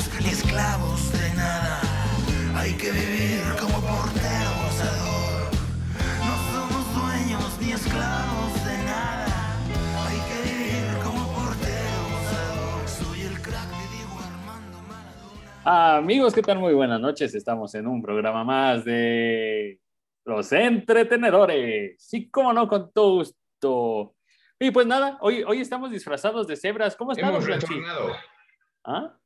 dueños ni esclavos de nada. Hay que vivir como portero gozador. No somos dueños ni esclavos de nada. Hay que vivir como portero gozador. Soy el crack de Diego Armando Maradona. Amigos, ¿qué tal? Muy buenas noches. Estamos en un programa más de Los Entretenedores. Sí, cómo no, con todo gusto. Y pues nada, hoy, hoy estamos disfrazados de cebras. ¿Cómo están? Hemos retornado. ¿Ah?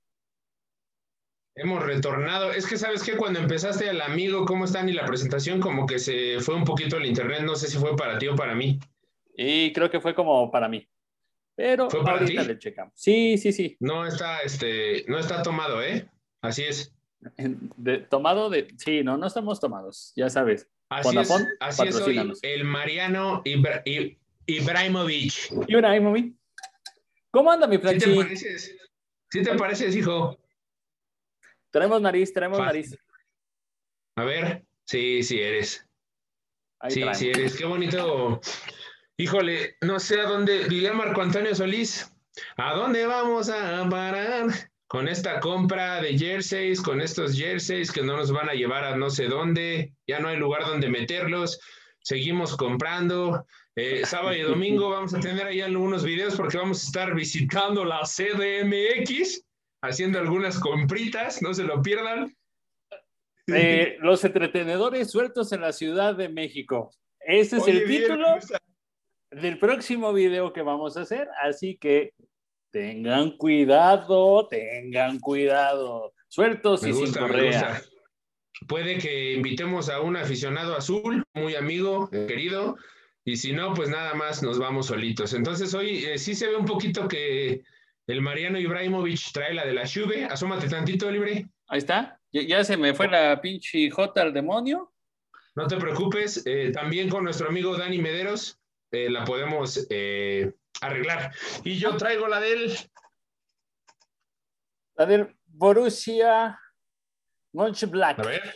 Hemos retornado. Es que sabes que cuando empezaste el amigo, ¿cómo están? Y la presentación, como que se fue un poquito el internet. No sé si fue para ti o para mí. Y creo que fue como para mí. Pero ¿Fue para ahorita ti? le checamos. Sí, sí, sí. No está, este, no está tomado, ¿eh? Así es. De- tomado de. Sí, no, no estamos tomados, ya sabes. Así es, así es hoy el Mariano Ibra- Ibrahimovic. Mami. ¿Cómo anda mi ¿Sí te planchín? pareces? ¿Sí te pareces, hijo? Traemos nariz, Fácil. nariz. A ver. Sí, sí eres. Ahí sí, sí eres. Qué bonito. Híjole, no sé a dónde. Diría Marco Antonio Solís. ¿A dónde vamos a parar? Con esta compra de jerseys, con estos jerseys que no nos van a llevar a no sé dónde, ya no hay lugar donde meterlos, seguimos comprando. Eh, sábado y domingo vamos a tener ahí algunos videos porque vamos a estar visitando la CDMX, haciendo algunas compritas, no se lo pierdan. Eh, los entretenedores sueltos en la Ciudad de México. Ese es Oye, el bien, título gusta. del próximo video que vamos a hacer, así que tengan cuidado, tengan cuidado. Sueltos Me y gusta, sin correa. Puede que invitemos a un aficionado azul, muy amigo, querido, y si no, pues nada más nos vamos solitos. Entonces hoy eh, sí se ve un poquito que el Mariano Ibrahimovic trae la de la Juve. Asómate tantito, libre. Ahí está. Ya, ya se me fue la pinche J al demonio. No te preocupes. eh, también con nuestro amigo Dani Mederos eh, la podemos eh, arreglar. Y yo traigo la del La del Borussia Mönchengladbach. A ver.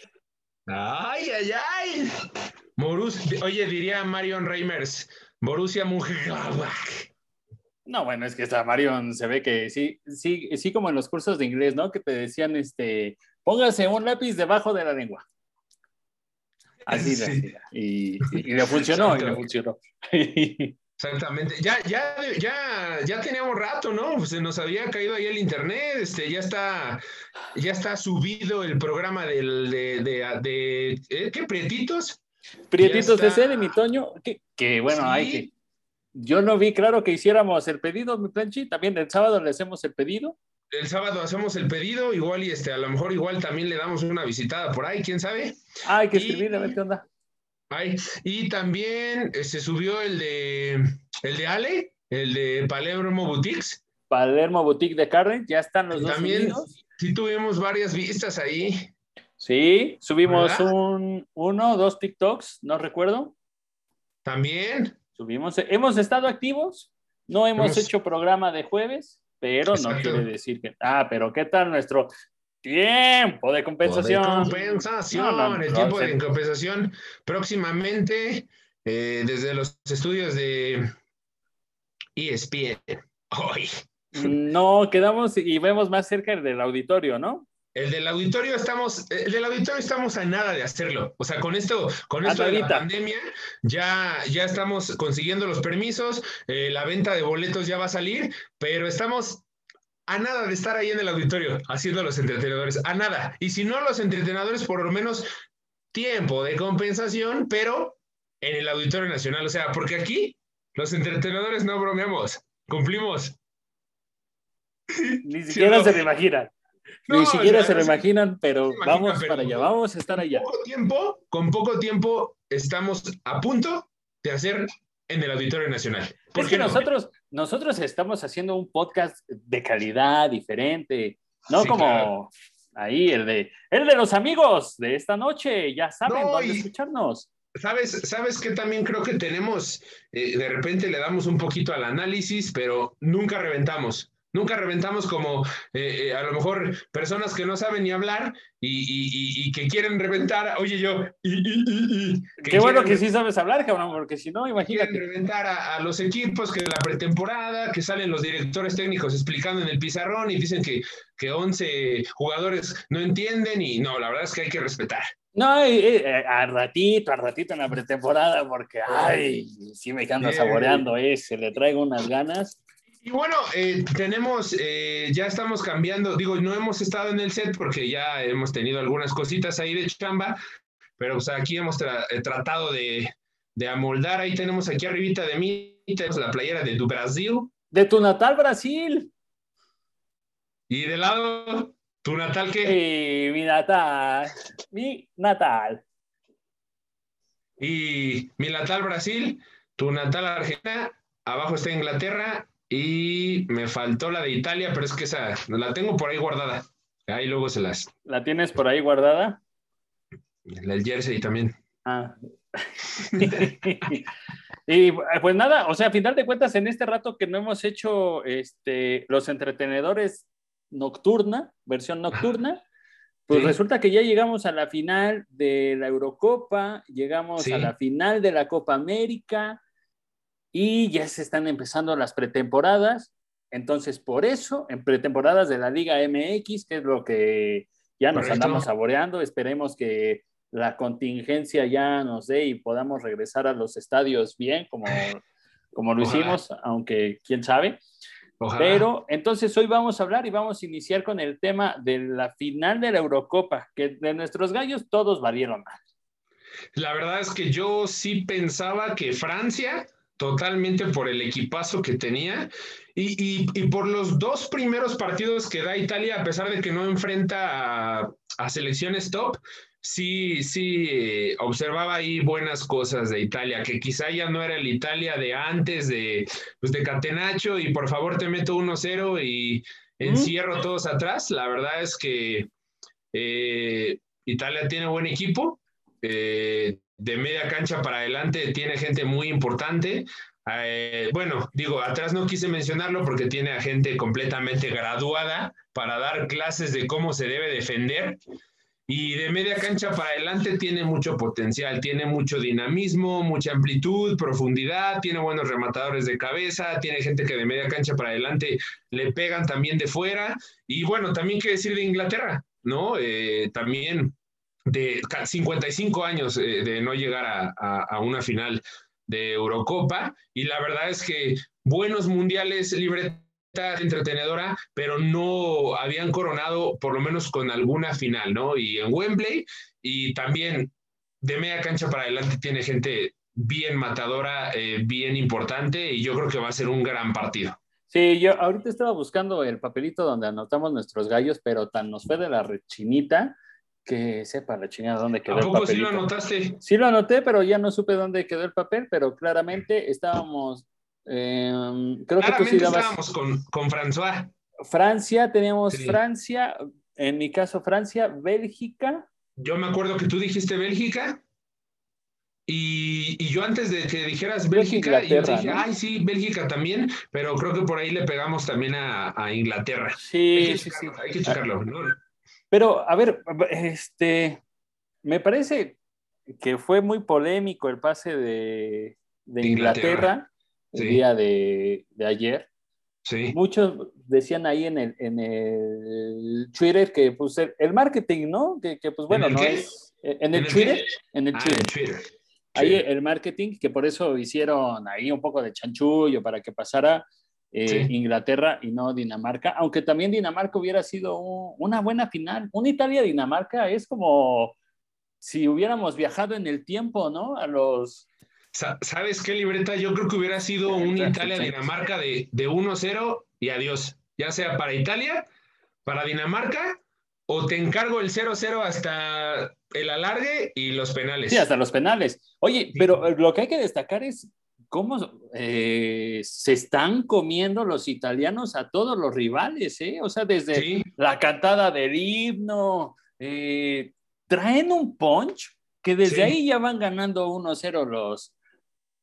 Ay, ay, ay. Morus, oye, diría Marion Reimers, Borussia Mönchengladbach. No, bueno, es que esta Marion se ve que sí, sí, sí, como en los cursos de inglés, ¿no? Que te decían, este, póngase un lápiz debajo de la lengua. Así, Sí. así. Y, y- y le funcionó, y le funcionó. Exactamente. Ya, ya, ya, ya teníamos rato, ¿no? Se nos había caído ahí el internet, este, ya está, ya está subido el programa del, de, de, de- ¿eh? ¿qué? ¿Prietitos? Prietitos de sede, mi Toño, que, que bueno, Sí. hay que. Yo no vi claro que hiciéramos el pedido, mi planchi. También el sábado le hacemos el pedido. El sábado hacemos el pedido, igual y este, a lo mejor igual también le damos una visitada por ahí, quién sabe. Ah, hay que escribirle a ver qué onda. Ay, y también se subió el de el de Ale, el de Palermo Boutiques. Palermo Boutique de Carne, ya están los dos También sí tuvimos varias vistas ahí. Sí, subimos ¿Verdad? un, uno, dos TikToks, no recuerdo. También. Subimos, hemos estado activos, no hemos, hecho programa de jueves, pero no quiere decir que. Ah, pero ¿qué tal nuestro tiempo de compensación? De compensación, No, no, el tiempo de compensación próximamente eh, desde los estudios de ESPN. Hoy. No, quedamos y vemos más cerca el del auditorio, ¿no? El del auditorio estamos, el del auditorio estamos a nada de hacerlo. O sea, con esto, con esto de la pandemia, ya, ya estamos consiguiendo los permisos, eh, la venta de boletos ya va a salir, pero estamos a nada de estar ahí en el auditorio haciendo los entretenedores, a nada. Y si no los entretenedores, por lo menos tiempo de compensación, pero en el Auditorio Nacional. O sea, porque aquí los entretenedores no bromeamos, cumplimos. Ni siquiera no. se lo imaginan. No, Ni siquiera se lo imaginan, pero imagina, vamos pero- para allá, vamos a estar allá. Con poco tiempo, con poco tiempo estamos a punto de hacer en el Auditorio Nacional. ¿Por Es que no? nosotros, nosotros estamos haciendo un podcast de calidad diferente, no Sí, como claro. ahí el de el de los amigos de esta noche, ya saben No, dónde y- escucharnos. ¿Sabes, sabes que también creo que tenemos, eh, de repente le damos un poquito al análisis, pero nunca reventamos. Nunca reventamos como eh, eh, a lo mejor personas que no saben ni hablar y, y- y- y que quieren reventar. Oye, yo. que Qué bueno quieren- que sí sabes hablar, cabrón, porque si no, quieren imagínate. reventar a, a los equipos que la pretemporada, que salen los directores técnicos explicando en el pizarrón y dicen que, que 11 jugadores no entienden y no, la verdad es que hay que respetar. No, eh, eh, al ratito, al ratito en la pretemporada, porque, ay, sí me ando saboreando ese, le traigo unas ganas. Y bueno, eh, tenemos, eh, ya estamos cambiando, digo, no hemos estado en el set porque ya hemos tenido algunas cositas ahí de chamba, pero pues aquí hemos tra- eh, tratado de, de amoldar, ahí tenemos aquí arribita de mí, tenemos la playera de tu Brasil De tu natal Brasil. y de lado, tu natal que... Eh, mi natal, mi natal. Y mi natal Brasil, tu natal Argentina, abajo está Inglaterra y me faltó la de Italia, pero es que esa la tengo por ahí guardada. Ahí luego se las, ¿La tienes por ahí guardada? la del jersey también. Ah. y pues nada, o sea, a final de cuentas, en este rato que no hemos hecho este, los entretenedores nocturna, versión nocturna, pues Sí. resulta que ya llegamos a la final de la Eurocopa, llegamos Sí. a la final de la Copa América y ya se están empezando las pretemporadas. Entonces, por eso, en pretemporadas de la Liga MX, que es lo que ya nos Correcto. andamos saboreando, esperemos que la contingencia ya nos dé y podamos regresar a los estadios bien, como, como lo Ojalá. hicimos, aunque quién sabe. Ojalá. Pero entonces hoy vamos a hablar y vamos a iniciar con el tema de la final de la Eurocopa, que de nuestros gallos todos valieron mal. La verdad es que yo sí pensaba que Francia, totalmente por el equipazo que tenía, y, y- y por los dos primeros partidos que da Italia, a pesar de que no enfrenta a, a selecciones top, sí, sí eh, observaba ahí buenas cosas de Italia, que quizá ya no era el Italia de antes de, pues de Catenacho y por favor te meto 1-0 y encierro todos atrás. La verdad es que eh, Italia tiene buen equipo. eh, de media cancha para adelante tiene gente muy importante. Eh, bueno, digo, atrás no quise mencionarlo porque tiene a gente completamente graduada para dar clases de cómo se debe defender. Y de media cancha para adelante tiene mucho potencial, tiene mucho dinamismo, mucha amplitud, profundidad, tiene buenos rematadores de cabeza, tiene gente que de media cancha para adelante le pegan también de fuera. Y bueno, también qué decir de Inglaterra, ¿no? Eh, también de 55 años eh, de no llegar a, una final de Eurocopa. Y la verdad es que buenos mundiales, libreta entretenedora, pero no habían coronado por lo menos con alguna final, ¿no? Y en Wembley y también de media cancha para adelante tiene gente bien matadora, eh, bien importante y yo creo que va a ser un gran partido. Sí, yo ahorita estaba buscando el papelito donde anotamos nuestros gallos, pero tan nos fue de la rechinita que sepa la chingada dónde quedó ¿A el poco sí lo anotaste? Sí lo anoté, pero ya no supe dónde quedó el papel, pero claramente estábamos, eh, creo que tú Claramente sí dabas estábamos con, con François. Francia, teníamos Sí. Francia, en mi caso Francia, Bélgica, Yo me acuerdo que tú dijiste Bélgica. Y, y yo antes de que dijeras Bélgica, yo dije, ¿no? ay, sí, Bélgica también, pero creo que por ahí le pegamos también a, a Inglaterra. Hay sí, que sí, sí. checarlo, hay que checarlo, ¿no? Pero, a ver, este, me parece que fue muy polémico el pase de, de Inglaterra. Inglaterra, el día de, de ayer. Sí, Muchos decían ahí en el, en el Twitter que pues el, el marketing, ¿no? Que, que, pues bueno, no qué? es... En el ¿En el Twitter, qué? en el ah, Twitter. Twitter. Ahí el marketing, que por eso hicieron ahí un poco de chanchullo para que pasara eh, Sí. Inglaterra y no Dinamarca, aunque también Dinamarca hubiera sido un- una buena final. Una Italia-Dinamarca es como si hubiéramos viajado en el tiempo, ¿no? A los... Sa- ¿Sabes qué, libreta? Yo creo que hubiera sido un Italia-Dinamarca de, de 1-0 y adiós. Ya sea para Italia, para Dinamarca, o te encargo el 0-0 hasta el alargue y los penales. Sí, hasta los penales. Oye, pero eh, lo que hay que destacar es cómo eh, se están comiendo los italianos a todos los rivales, ¿eh? O sea, desde Sí, la cantada del himno, eh, traen un punch que desde Sí. ahí ya van ganando 1-0 los,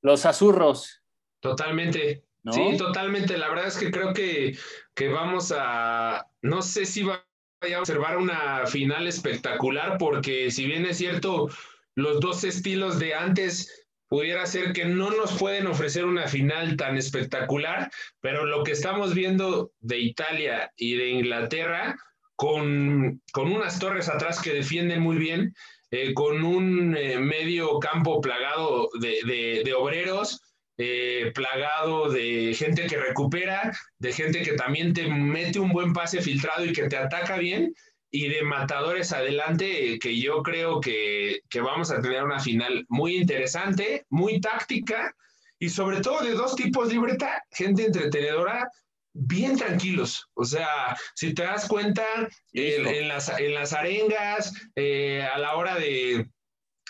los azurros. totalmente. ¿no? Sí, totalmente. La verdad es que creo que, que vamos a, no sé si va a observar una final espectacular, porque si bien es cierto, los dos estilos de antes pudiera ser que no nos pueden ofrecer una final tan espectacular, pero lo que estamos viendo de Italia y de Inglaterra, con, con unas torres atrás que defienden muy bien, eh, con un eh, medio campo plagado de, de, obreros, eh, plagado de gente que recupera, de gente que también te mete un buen pase filtrado y que te ataca bien, y de matadores adelante, que yo creo que, que vamos a tener una final muy interesante, muy táctica, y sobre todo de dos tipos de libreta, gente entretenedora, bien tranquilos. O sea, si te das cuenta, en, en, las, en las arengas, eh, a la hora de,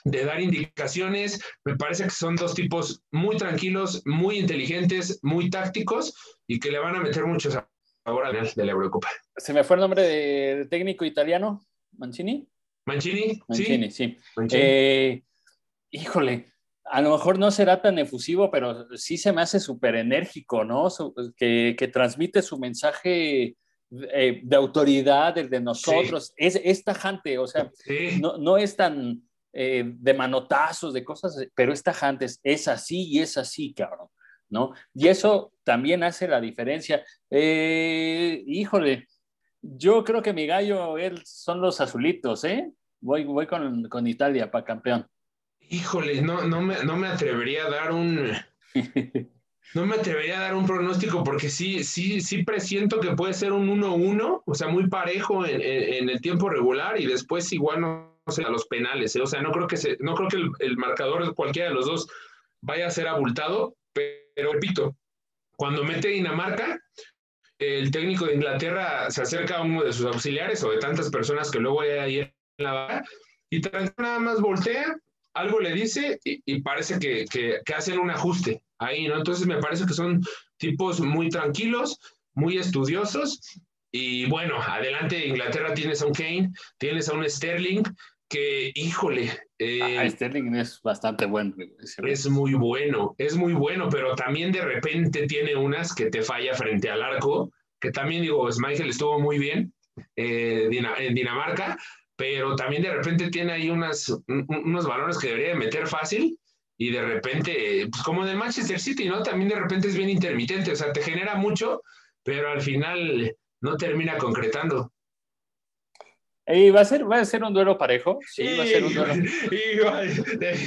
de dar indicaciones. Me parece que son dos tipos muy tranquilos, muy inteligentes, muy tácticos y que le van a meter mucho al de la Eurocopa. Se me fue el nombre de, de técnico italiano, Mancini. Mancini, Mancini, sí. sí. Mancini. Eh, híjole, a lo mejor no será tan efusivo, pero sí se me hace súper enérgico, ¿no? Su, que, que, transmite su mensaje eh, de autoridad, el de nosotros. Sí. Es, es, tajante, o sea, sí. no, no es tan eh, de manotazos, de cosas, pero es tajante, es, es, así y es así, cabrón, ¿no? Y eso también hace la diferencia. Eh, híjole, yo creo que mi gallo él, son los azulitos, ¿eh? Voy, voy con, con Italia para campeón. Híjole, no, no, me, no me atrevería a dar un... No me atrevería a dar un pronóstico porque sí, sí, sí presiento que puede ser un 1-1, o sea, muy parejo en, en, en, el tiempo regular y después igual no sé, a los penales. ¿eh? O sea, no creo que, se, no creo que el, el, marcador de cualquiera de los dos vaya a ser abultado, pero repito, cuando mete Dinamarca, el técnico de Inglaterra se acerca a uno de sus auxiliares o de tantas personas que luego hay ahí en la barra y nada más voltea, algo le dice y, y parece que, que, que hacen un ajuste ahí, ¿no? Entonces me parece que son tipos muy tranquilos, muy estudiosos. Y bueno, adelante de Inglaterra tienes a un Kane, tienes a un Sterling, que, híjole. Eh, ah, Sterling es bastante bueno. Es muy bueno, es muy bueno, pero también de repente tiene unas que te falla frente al arco, que también digo, Schmeichel estuvo muy bien eh, en Dinamarca, pero también de repente tiene ahí unas, unos balones que debería meter fácil y de repente, pues como de Manchester City, ¿no? También de repente es bien intermitente, o sea, te genera mucho, pero al final no termina concretando. Y va a ser, va a ser un duelo parejo. Sí, va a ser un duelo.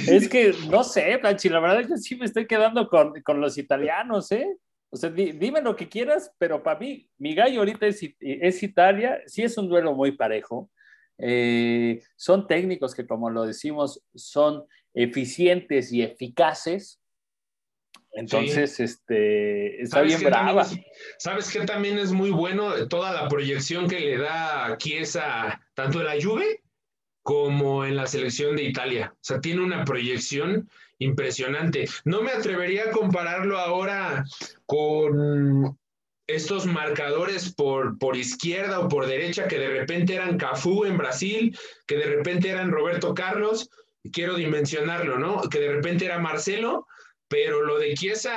es que no sé, Planchi, la verdad es que sí me estoy quedando con, con los italianos, ¿eh? O sea, di, dime lo que quieras, pero para mí, mi gallo ahorita es, es Italia, sí es un duelo muy parejo. Eh, son técnicos que, como lo decimos, son eficientes y eficaces. Entonces, sí. este, está bien brava. Es, ¿Sabes qué también es muy bueno? Toda la proyección que le da aquí esa, tanto en la Juve como en la selección de Italia. O sea, tiene una proyección impresionante. No me atrevería a compararlo ahora con estos marcadores por, por izquierda o por derecha que de repente eran Cafú en Brasil, que de repente eran Roberto Carlos, quiero dimensionarlo, ¿no? Que de repente era Marcelo, pero lo de Chiesa,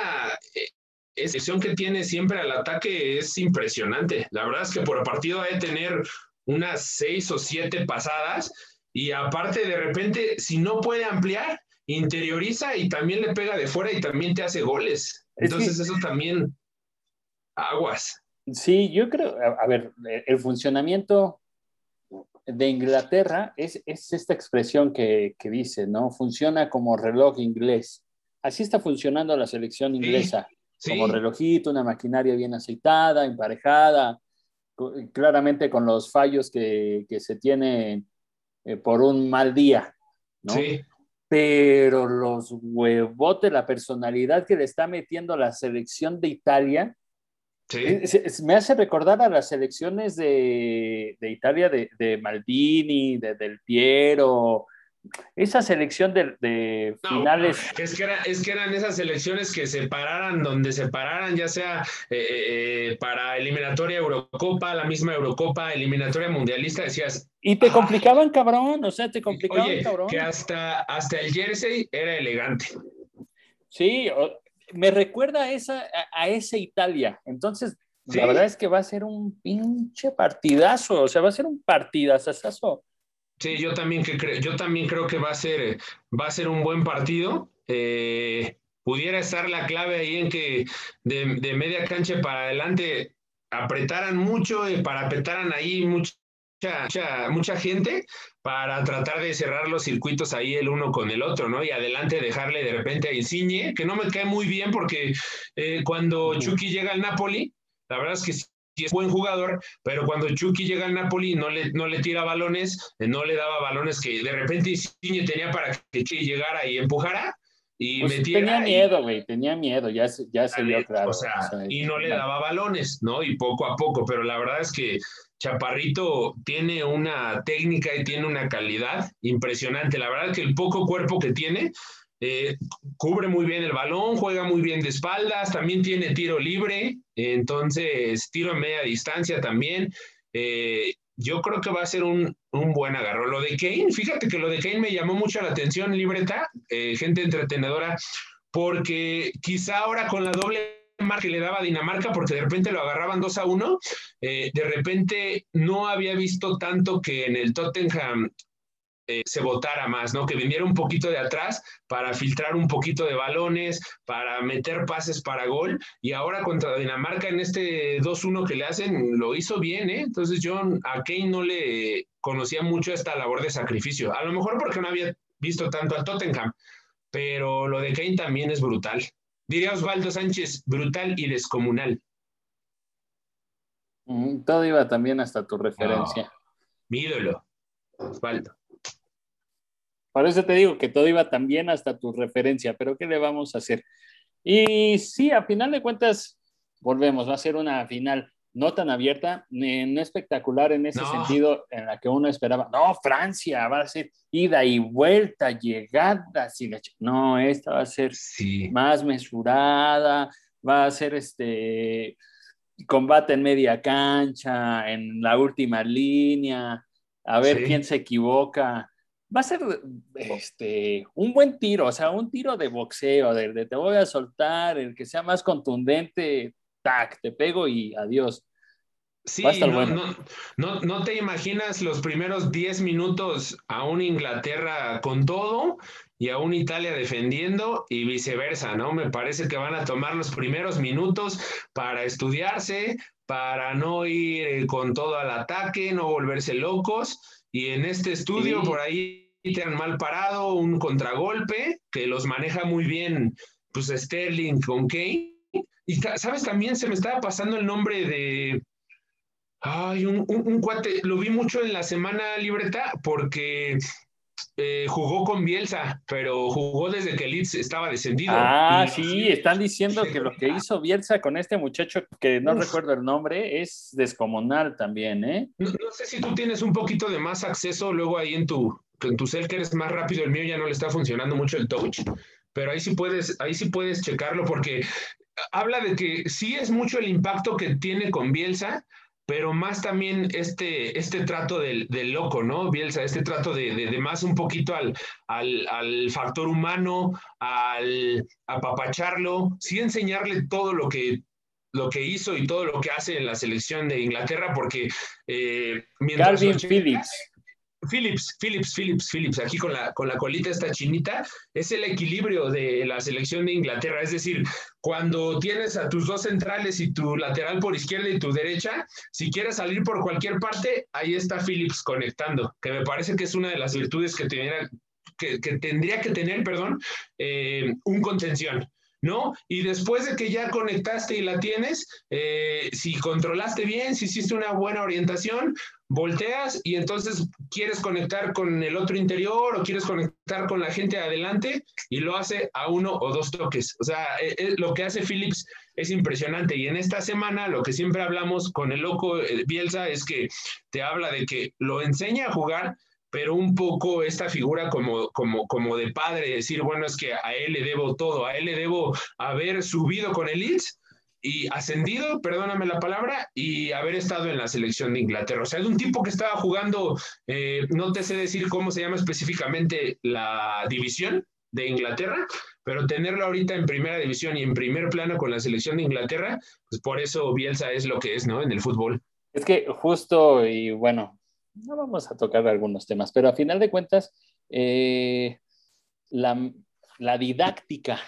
esa sección que tiene siempre al ataque es impresionante. La verdad es que por partido hay que tener unas seis o siete pasadas y aparte de repente, si no puede ampliar, interioriza y también le pega de fuera y también te hace goles. Entonces eso también aguas. Sí, yo creo, a, a ver, el funcionamiento de Inglaterra es, es esta expresión que, que, dice, ¿no? Funciona como reloj inglés. Así está funcionando la selección inglesa, sí, como relojito, una maquinaria bien aceitada, emparejada, claramente con los fallos que, que se tienen eh, por un mal día, ¿no? Sí. Pero los huevotes, la personalidad que le está metiendo la selección de Italia, Sí. Me hace recordar a las selecciones de, de Italia de, de, Maldini, de Del Piero, esa selección de, de no, finales. Es que, era, es que, eran esas selecciones que se pararan donde se pararan, ya sea eh, eh, para eliminatoria Eurocopa, la misma Eurocopa, eliminatoria mundialista, decías. Y te ah, complicaban, cabrón, o sea, te complicaban, oye, cabrón. Que hasta, hasta el jersey era elegante. Sí, me recuerda a esa, a, a esa Italia. Entonces, Sí. la verdad es que va a ser un pinche partidazo, o sea, va a ser un partidazazazo. Sí, yo también, que cre- yo también creo que va a ser, va a ser un buen partido. Eh, pudiera estar la clave ahí en que de, de media cancha para adelante apretaran mucho y para apretaran ahí mucha, mucha, mucha gente para tratar de cerrar los circuitos ahí el uno con el otro, ¿no? Y adelante dejarle de repente a Insigne, que no me cae muy bien porque eh, cuando. Chucky llega al Napoli, la verdad es que sí es buen jugador, pero cuando Chucky llega al Napoli no le, no le tira balones, eh, no le daba balones que de repente Insigne tenía para que Chucky llegara y empujara y Pues metiera. tenía miedo, güey, tenía miedo, ya ya se vio claro. o sea, o sea, y no le daba balones, ¿no? Y poco a poco, pero la verdad es que Chaparrito tiene una técnica y tiene una calidad impresionante. La verdad es que el poco cuerpo que tiene, eh, cubre muy bien el balón, juega muy bien de espaldas, también tiene tiro libre, entonces tiro en media distancia también. Eh, yo creo que va a ser un, un buen agarro. Lo de Kane, fíjate que lo de Kane me llamó mucho la atención, libreta, eh, gente entretenedora, porque quizá ahora con la doble marca que le daba Dinamarca, porque de repente lo agarraban 2 a 1, eh, de repente no había visto tanto que en el Tottenham eh, se votara más, ¿no? Que viniera un poquito de atrás para filtrar un poquito de balones, para meter pases para gol, y ahora contra Dinamarca en este 2-1 que le hacen, lo hizo bien, ¿eh? Entonces yo a Kane no le conocía mucho esta labor de sacrificio, a lo mejor porque no había visto tanto al Tottenham, pero lo de Kane también es brutal. Diría Osvaldo Sánchez, brutal y descomunal. Mm, Todo iba también hasta tu referencia. Mi ídolo, Osvaldo. Por eso te digo que todo iba también hasta tu referencia, pero ¿qué le vamos a hacer? Y sí, a final de cuentas, volvemos, va a ser una final no tan abierta, no espectacular en ese No. sentido en la que uno esperaba. No, Francia va a ser ida y vuelta, llegadas y la No, esta va a ser Sí. más mesurada, va a ser este combate en media cancha, en la última línea, a ver Sí. quién se equivoca. Va a ser este, un buen tiro, o sea, un tiro de boxeo, de, de te voy a soltar, el que sea más contundente, tac, te pego y adiós. Sí, Va a estar no, bueno. no, no, no te imaginas los primeros 10 minutos a un Inglaterra con todo y a un Italia defendiendo y viceversa, ¿no? Me parece que van a tomar los primeros minutos para estudiarse, para no ir eh, con todo al ataque, no volverse locos. Y en este estudio, Sí. por ahí te han mal parado un contragolpe que los maneja muy bien, pues Sterling con Kane. Y sabes, también se me estaba pasando el nombre de, Ay, un, un- un cuate, lo vi mucho en la semana libreta porque eh, jugó con Bielsa, pero jugó desde que Leeds estaba descendido. Ah, Y- sí, están diciendo que lo que hizo Bielsa con este muchacho, que no Uf. recuerdo el nombre, es descomunal también, ¿eh? No, no sé si tú tienes un poquito de más acceso luego ahí en tu, en tu cel que eres más rápido, el mío ya no le está funcionando mucho el touch, pero ahí sí puedes, ahí sí puedes checarlo porque habla de que sí es mucho el impacto que tiene con Bielsa, pero más también este, este trato del, del loco, ¿no? Bielsa, este trato de, de- de más un poquito al, al, al factor humano, al apapacharlo, sí enseñarle todo lo que, lo que hizo y todo lo que hace en la selección de Inglaterra, porque eh, mientras Calvin Phillips. Phillips, Phillips, Phillips, Phillips, aquí con la, con la colita esta chinita, es el equilibrio de la selección de Inglaterra. Es decir, cuando tienes a tus dos centrales y tu lateral por izquierda y tu derecha, si quieres salir por cualquier parte, ahí está Phillips conectando, que me parece que es una de las virtudes que, que, que tendría que tener, perdón, eh, un contención. ¿No? Y después de que ya conectaste y la tienes, eh, si controlaste bien, si hiciste una buena orientación, volteas y entonces quieres conectar con el otro interior o quieres conectar con la gente de adelante y lo hace a uno o dos toques. O sea, eh, eh, lo que hace Phillips es impresionante. Y en esta semana lo que siempre hablamos con el loco Bielsa es que te habla de que lo enseña a jugar, pero un poco esta figura como, como, como de padre, decir, bueno, es que a él le debo todo, a él le debo haber subido con el Leeds y ascendido, perdóname la palabra, y haber estado en la selección de Inglaterra. O sea, es un tipo que estaba jugando, eh, no te sé decir cómo se llama específicamente la división de Inglaterra, pero tenerlo ahorita en primera división y en primer plano con la selección de Inglaterra, pues por eso Bielsa es lo que es, ¿no? En el fútbol. Es que justo, y bueno, no vamos a tocar algunos temas, pero a final de cuentas, eh, la, la didáctica,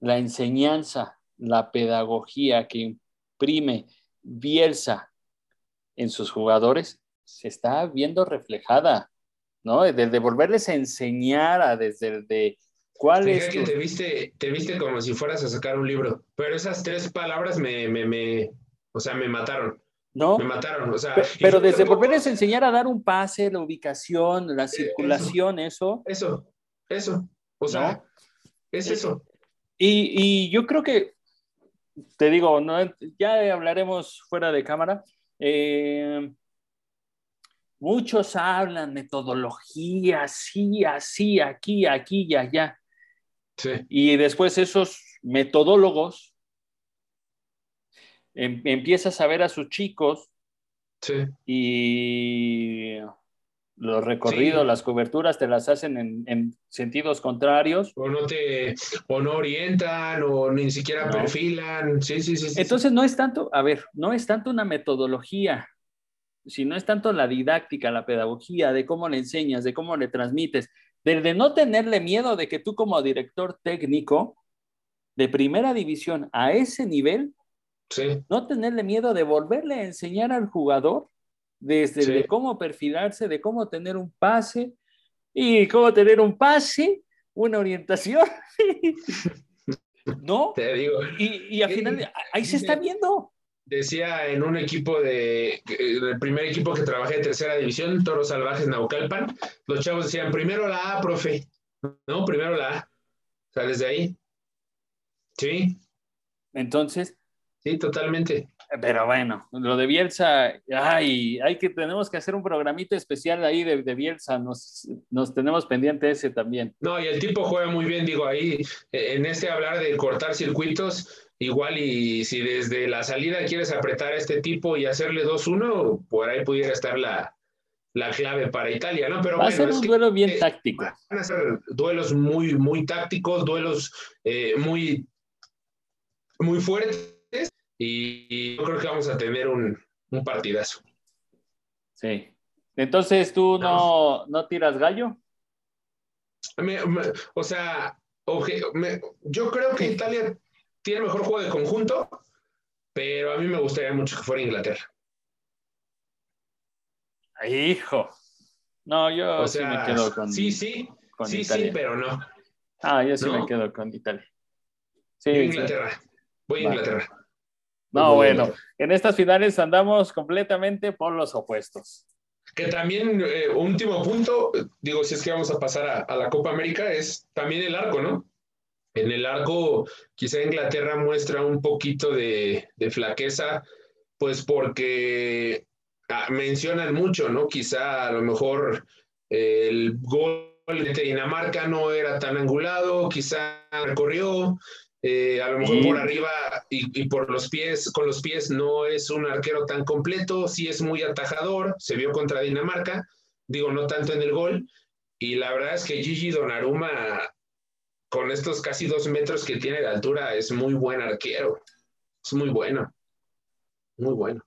la enseñanza, la pedagogía que imprime Bielsa en sus jugadores se está viendo reflejada, ¿no? Desde volverles a enseñar a desde el de cuál es. que te viste, te viste como si fueras a sacar un libro, pero esas tres palabras me, me, me o sea, me mataron. ¿No? Me mataron, o sea. Pero, desde volverles a enseñar a dar un pase, la ubicación, la circulación, eso. Eso, eso. O sea, es eso. Y, y, yo creo que, te digo, no, ya hablaremos fuera de cámara. Eh, Muchos hablan metodología, así, así, aquí, aquí y allá. Y después esos metodólogos em, empiezas a ver a sus chicos y los recorridos, las coberturas te las hacen en, sentidos contrarios. O no te, o no orientan, o ni siquiera perfilan. Sí, sí, sí. Entonces no es tanto, a ver, no es tanto una metodología, si no es tanto la didáctica, la pedagogía, de cómo le enseñas, de cómo le transmites, de, no tenerle miedo de que tú como director técnico de primera división a ese nivel, no tenerle miedo de volverle a enseñar al jugador desde de cómo perfilarse, de cómo tener un pase y cómo tener un pase, una orientación. ¿No? Te digo. Y, y al final, ahí se está viendo decía en un equipo de, el primer equipo que trabajé de tercera división, Toros Salvajes Naucalpan, los chavos decían, primero la A, profe, ¿no? Primero la A. ¿Sales de ahí? Sí. Entonces. Sí, totalmente. Pero bueno, lo de Bielsa, ay, hay que, tenemos que hacer un programito especial ahí de, de Bielsa, nos, nos tenemos pendiente ese también. No, y el tipo juega muy bien, digo, ahí, en este hablar de cortar circuitos, igual y si desde la salida quieres apretar a este tipo y hacerle 2-1, por ahí pudiera estar la, clave para Italia, ¿no? Pero Va a ser un duelo bien táctico. Van a ser duelos muy, muy tácticos, duelos eh, muy, muy fuertes y, yo creo que vamos a tener un, partidazo. Sí. Entonces, ¿tú no, no tiras gallo? o sea, yo creo que Italia tiene mejor juego de conjunto, pero a mí me gustaría mucho que fuera Inglaterra. Hijo. No, yo sí me quedo con. Sí, sí. sí, sí, pero no. Ah, yo sí me quedo con Italia. Sí, Inglaterra. Voy a Inglaterra. No, bueno, en estas finales andamos completamente por los opuestos. Que también, eh, último punto, digo, si es que vamos a pasar a la Copa América, es también el arco, ¿no? En el arco, quizá Inglaterra muestra un poquito de, flaqueza, pues porque ah, mencionan mucho, ¿no? Quizá a lo mejor eh, el gol de Dinamarca no era tan angulado, quizá recorrió, eh, a lo mejor por arriba y, y, por los pies, con los pies no es un arquero tan completo, sí es muy atajador, se vio contra Dinamarca, digo, no tanto en el gol, y la verdad es que Gigi Donnarumma con estos casi dos metros que tiene de altura, es muy buen arquero. Es muy bueno. Muy bueno.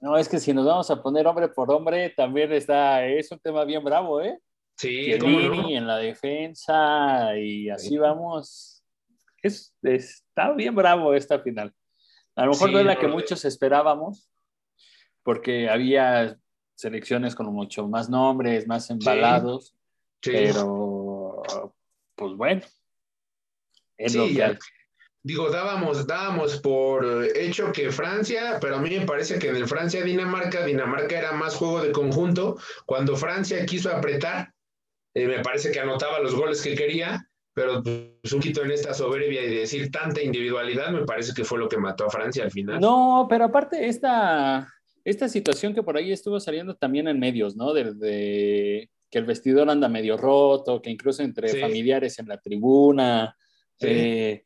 No, es que si nos vamos a poner hombre por hombre, también está, es un tema bien bravo, ¿eh? Sí, en la defensa y así vamos. Es, está bien bravo esta final. A lo mejor no es la que muchos esperábamos, porque había selecciones con mucho más nombres, más embalados, pero pues bueno, Digo, dábamos, dábamos por hecho que Francia, pero a mí me parece que en el Francia-Dinamarca, Dinamarca era más juego de conjunto. Cuando Francia quiso apretar, eh, me parece que anotaba los goles que quería, pero pues, un poquito en esta soberbia y decir tanta individualidad, me parece que fue lo que mató a Francia al final. No, pero aparte esta, esta situación que por ahí estuvo saliendo también en medios, ¿no? De, que el vestidor anda medio roto, que incluso entre familiares en la tribuna, eh,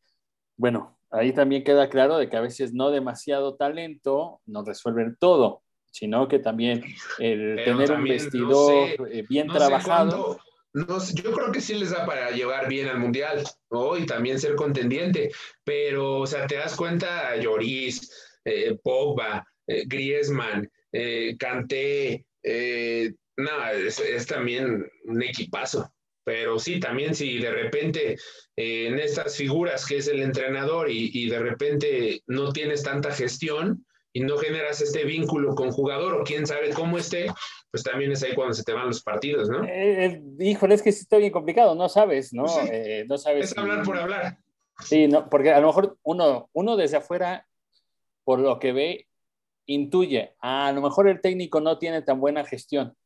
bueno, ahí también queda claro de que a veces no demasiado talento no resuelven todo, sino que también el tener un vestidor eh, bien trabajado. No, yo creo que sí les da para llevar bien al Mundial, ¿no? Y también ser contendiente, pero, o sea, te das cuenta, Lloris, eh, Pogba, eh, Griezmann, eh, Kanté, eh, no, es, también un equipazo. Pero sí, también si de repente en estas figuras que es el entrenador y, y de repente no tienes tanta gestión, y no generas este vínculo con jugador o quién sabe cómo esté, pues también es ahí cuando se te van los partidos, ¿no? Eh, eh, híjole, es que sí está bien complicado, no sabes, ¿no? Pues eh, no sabes. Es hablar por hablar. Sí, no, porque a lo mejor uno, uno desde afuera, por lo que ve, intuye, ah, a lo mejor el técnico no tiene tan buena gestión,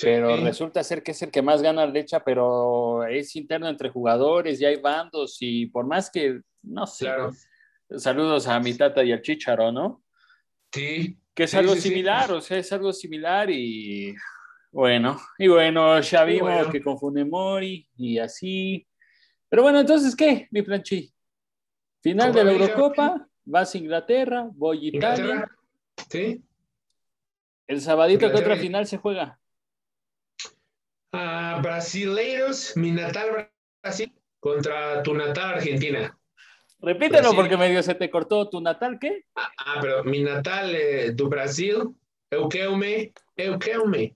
pero resulta ser que es el que más gana lecha, pero es interno entre jugadores y hay bandos y por más que, no sé. Claro. Saludos a mi tata y al chicharo, ¿no? Sí. Que es algo similar, o sea, es algo similar y bueno, y bueno, ya vimos que confunde Mori y así. Pero bueno, entonces, ¿qué, mi planchi? Final de la Eurocopa, vas a Inglaterra, voy a Italia. Sí. El sabadito, ¿qué otra final se juega? Ah, Brasileiros, mi natal Brasil contra tu natal Argentina. Repítelo porque medio se te cortó tu natal, ¿qué? Ah, ah pero mi natal eh, tu Brasil, Euqueume, Euqueume.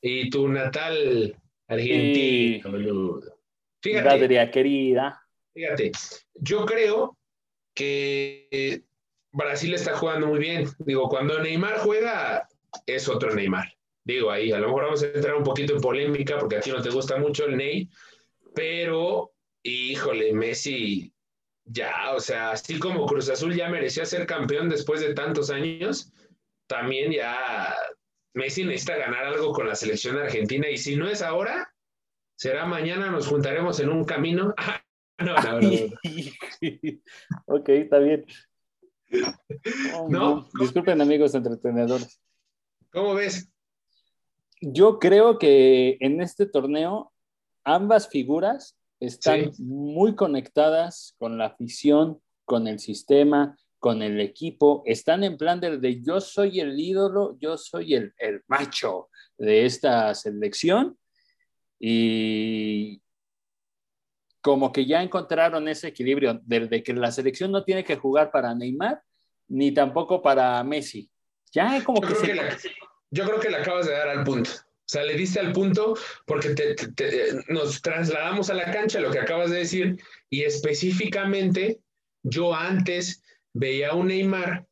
Y tu natal Argentina, boludo. Fíjate. querida. Fíjate, yo creo que Brasil está jugando muy bien. Digo, cuando Neymar juega, es otro Neymar. Digo, ahí a lo mejor vamos a entrar un poquito en polémica porque a ti no te gusta mucho el Ney, pero híjole, Messi ya, o sea, así como Cruz Azul ya merecía ser campeón después de tantos años, también ya Messi necesita ganar algo con la selección argentina y si no es ahora, será mañana, nos juntaremos en un camino. no, no, no, ok, está bien. no, Disculpen amigos entretenedores. ¿Cómo ves? Yo creo que en este torneo ambas figuras están muy conectadas con la afición, con el sistema, con el equipo, están en plan de, yo soy el ídolo, yo soy el, el macho de esta selección y como que ya encontraron ese equilibrio de, que la selección no tiene que jugar para Neymar ni tampoco para Messi. Ya como que, yo creo que le acabas de dar al punto. O sea, le diste al punto porque nos trasladamos a la cancha, lo que acabas de decir, y específicamente yo antes veía a un Neymar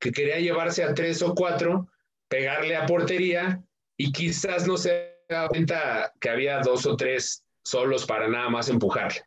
que quería llevarse a tres o cuatro, pegarle a portería y quizás no se daba cuenta que había dos o tres solos para nada más empujarle.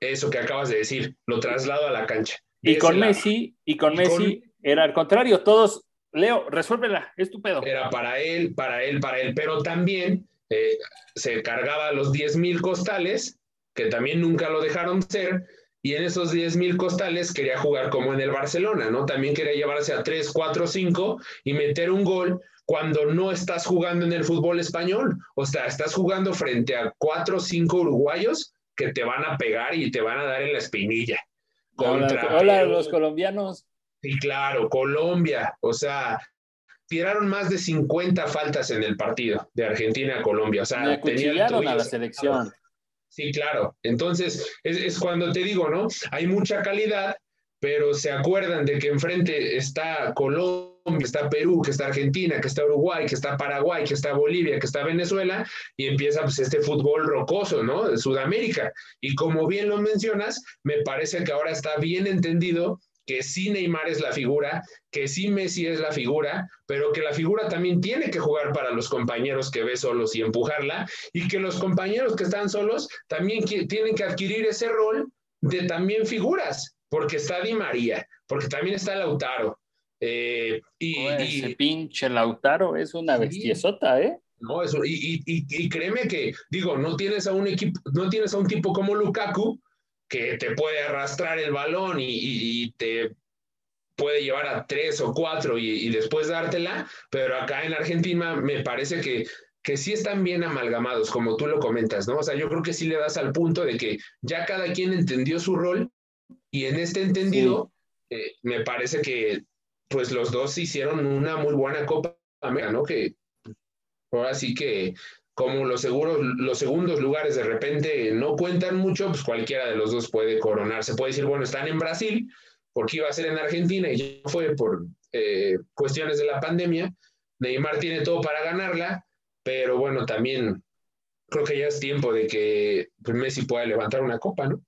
Eso que acabas de decir, lo traslado a la cancha. Y, con Messi, y con Messi era al contrario, todos Leo, resuélvela, es tu pedo. Era para él, para él, para él, pero también eh, se cargaba los 10 mil costales, que también nunca lo dejaron ser, y en esos 10 mil costales quería jugar como en el Barcelona, ¿no? También quería llevarse a 3, 4, 5 y meter un gol cuando no estás jugando en el fútbol español. O sea, estás jugando frente a 4 o 5 uruguayos que te van a pegar y te van a dar en la espinilla. Contra hola los colombianos. Sí, claro, Colombia, o sea, tiraron más de 50 faltas en el partido de Argentina a Colombia. O sea, tenían a la selección. Sí, claro. Entonces, es, cuando te digo, ¿no? Hay mucha calidad, pero se acuerdan de que enfrente está Colombia, está Perú, que está Argentina, que está Uruguay, que está Paraguay, que está Bolivia, que está Venezuela, y empieza pues este fútbol rocoso, ¿no? De Sudamérica. Y como bien lo mencionas, me parece que ahora está bien entendido que sí Neymar es la figura, que sí Messi es la figura, pero que la figura también tiene que jugar para los compañeros que ve solos y empujarla, y que los compañeros que están solos también tienen que adquirir ese rol de también figuras, porque está Di María, porque también está Lautaro. Eh, y, ese pinche Lautaro es una bestiesota, ¿eh? No, eso, y, y, créeme que, digo, no tienes a un equipo, no tienes a un tipo como Lukaku, que te puede arrastrar el balón y, te puede llevar a tres o cuatro y, después dártela, pero acá en Argentina me parece que, que sí están bien amalgamados, como tú lo comentas, ¿no? O sea, yo creo que sí le das al punto de que ya cada quien entendió su rol y en este entendido eh, me parece que pues los dos hicieron una muy buena Copa ¿no? Que ahora sí que como los seguros, los segundos lugares de repente no cuentan mucho, pues cualquiera de los dos puede coronar. Se puede decir, bueno, están en Brasil, porque iba a ser en Argentina y ya fue por eh, cuestiones de la pandemia. Neymar tiene todo para ganarla, pero bueno, también creo que ya es tiempo de que pues, Messi pueda levantar una copa, ¿no?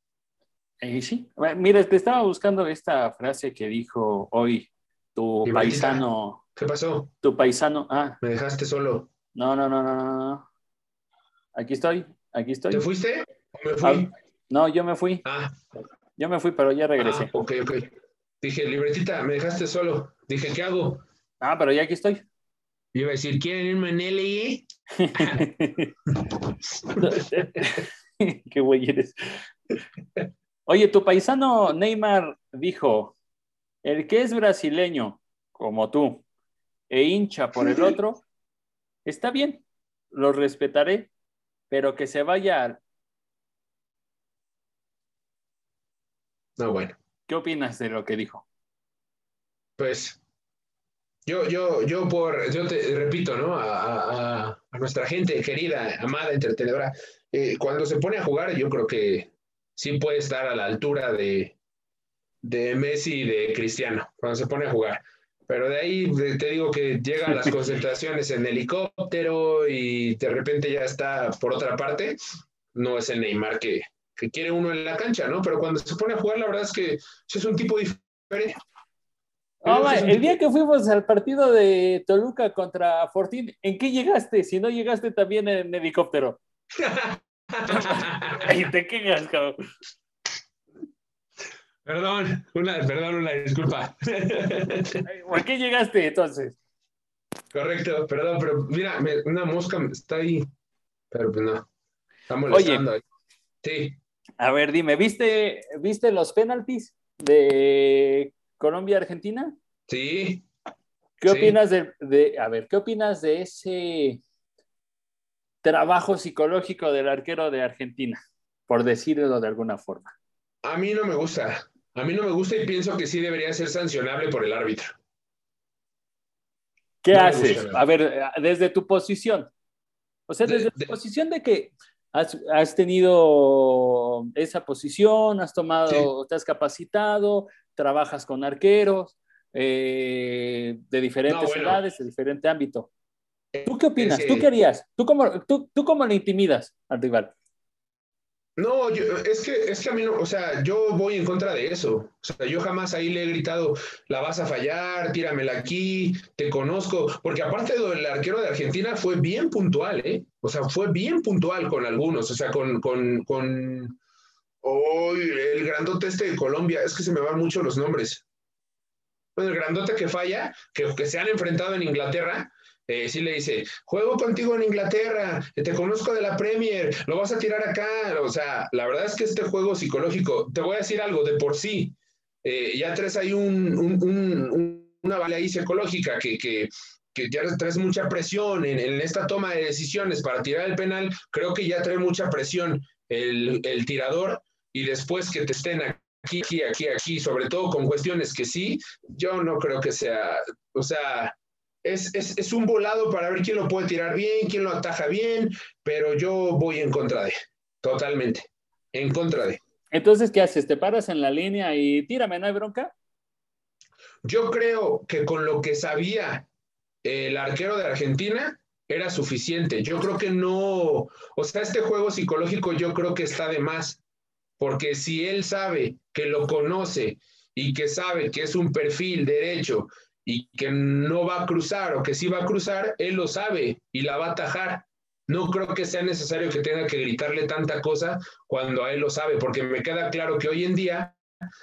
Eh, sí, mira, te estaba buscando esta frase que dijo hoy tu paisano. ¿Qué pasó? Tu paisano. Ah. Me dejaste solo. No, no, no, no, no. Aquí estoy, aquí estoy. ¿Te fuiste? ¿O me fui? Ah, no, yo me fui. Ah. Yo me fui, pero ya regresé. Ah, ok, ok. Dije, libretita, me dejaste solo. Dije, ¿qué hago? Ah, pero ya aquí estoy. Iba a decir, ¿quieren irme en LI? Qué güey eres. Oye, tu paisano Neymar dijo, el que es brasileño, como tú, e hincha por el otro, está bien, lo respetaré, pero que se vaya. No, bueno. ¿Qué opinas de lo que dijo? Pues yo, yo, yo por, yo te repito, ¿no? A, nuestra gente querida, amada, entretenedora, eh, cuando se pone a jugar, yo creo que sí puede estar a la altura de, de Messi y de Cristiano, cuando se pone a jugar. Pero de ahí te digo que llegan las concentraciones en helicóptero y de repente ya está por otra parte. No es el Neymar que, que quiere uno en la cancha, ¿no? Pero cuando se pone a jugar, la verdad es que es un tipo diferente el día que fuimos al partido de Toluca contra Fortín, ¿en qué llegaste? Si no llegaste también en helicóptero. Ahí te quejas, cabrón. Perdón, una, perdón, una disculpa. ¿Por qué llegaste entonces? Correcto, perdón, pero mira, una mosca está ahí, pero pues no, está molestando. Oye, sí. A ver, dime, ¿viste, ¿viste los penaltis de Colombia-Argentina. Sí. ¿Qué opinas de, a ver, qué opinas de ese trabajo psicológico del arquero de Argentina, por decirlo de alguna forma? A mí no me gusta. A mí no me gusta y pienso que sí debería ser sancionable por el árbitro. ¿Qué haces? A ver, desde tu posición. O sea, desde tu posición de que has, tenido esa posición, has tomado, te has capacitado, trabajas con arqueros eh, de diferentes edades, de diferente ámbito. ¿Tú qué opinas? ¿Tú qué harías? ¿Tú cómo, tú, ¿Tú cómo le intimidas al rival? No, es, que, es que a mí no, o sea, yo voy en contra de eso. O sea, yo jamás ahí le he gritado, la vas a fallar, tíramela aquí, te conozco. Porque aparte del arquero de Argentina fue bien puntual, ¿eh? O sea, fue bien puntual con algunos. O sea, con, con, con oh, el grandote este de Colombia, es que se me van mucho los nombres. Bueno, el grandote que falla, que, que se han enfrentado en Inglaterra, eh, sí le dice, juego contigo en Inglaterra, te conozco de la Premier, lo vas a tirar acá. O sea, la verdad es que este juego psicológico, te voy a decir algo, de por sí, eh, ya traes ahí un, una bala ahí psicológica que, que, que, ya traes mucha presión en, en, esta toma de decisiones para tirar el penal, creo que ya trae mucha presión el, el tirador y después que te estén aquí, aquí, aquí, aquí, sobre todo con cuestiones que sí, yo no creo que sea, o sea, es, un volado para ver quién lo puede tirar bien, quién lo ataja bien, pero yo voy en contra de, totalmente, en contra de. Entonces, ¿qué haces? ¿Te paras en la línea y tírame, no hay bronca? Yo creo que con lo que sabía el arquero de Argentina era suficiente. Yo creo que no, o sea, este juego psicológico yo creo que está de más, porque si él sabe que lo conoce y que sabe que es un perfil derecho y que no va a cruzar o que sí va a cruzar, él lo sabe y la va a atajar. No creo que sea necesario que tenga que gritarle tanta cosa cuando a él lo sabe, porque me queda claro que hoy en día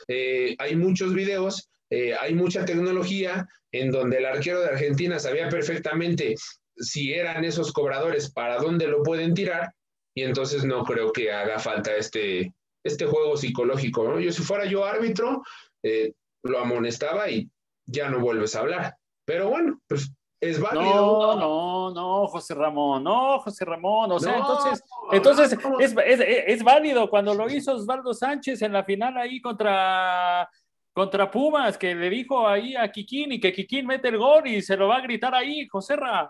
eh, hay muchos videos, eh, hay mucha tecnología en donde el arquero de Argentina sabía perfectamente si eran esos cobradores, para dónde lo pueden tirar, y entonces no creo que haga falta este, este juego psicológico. Yo si fuera yo árbitro, eh, lo amonestaba y ya no vuelves a hablar. Pero bueno, pues es válido. No, no, no, José Ramón, no, José Ramón. O sea, entonces, entonces es, es, es, válido cuando lo hizo Osvaldo Sánchez en la final ahí contra, contra Pumas, que le dijo ahí a Kikín y que Kikín mete el gol y se lo va a gritar ahí, José Ramón.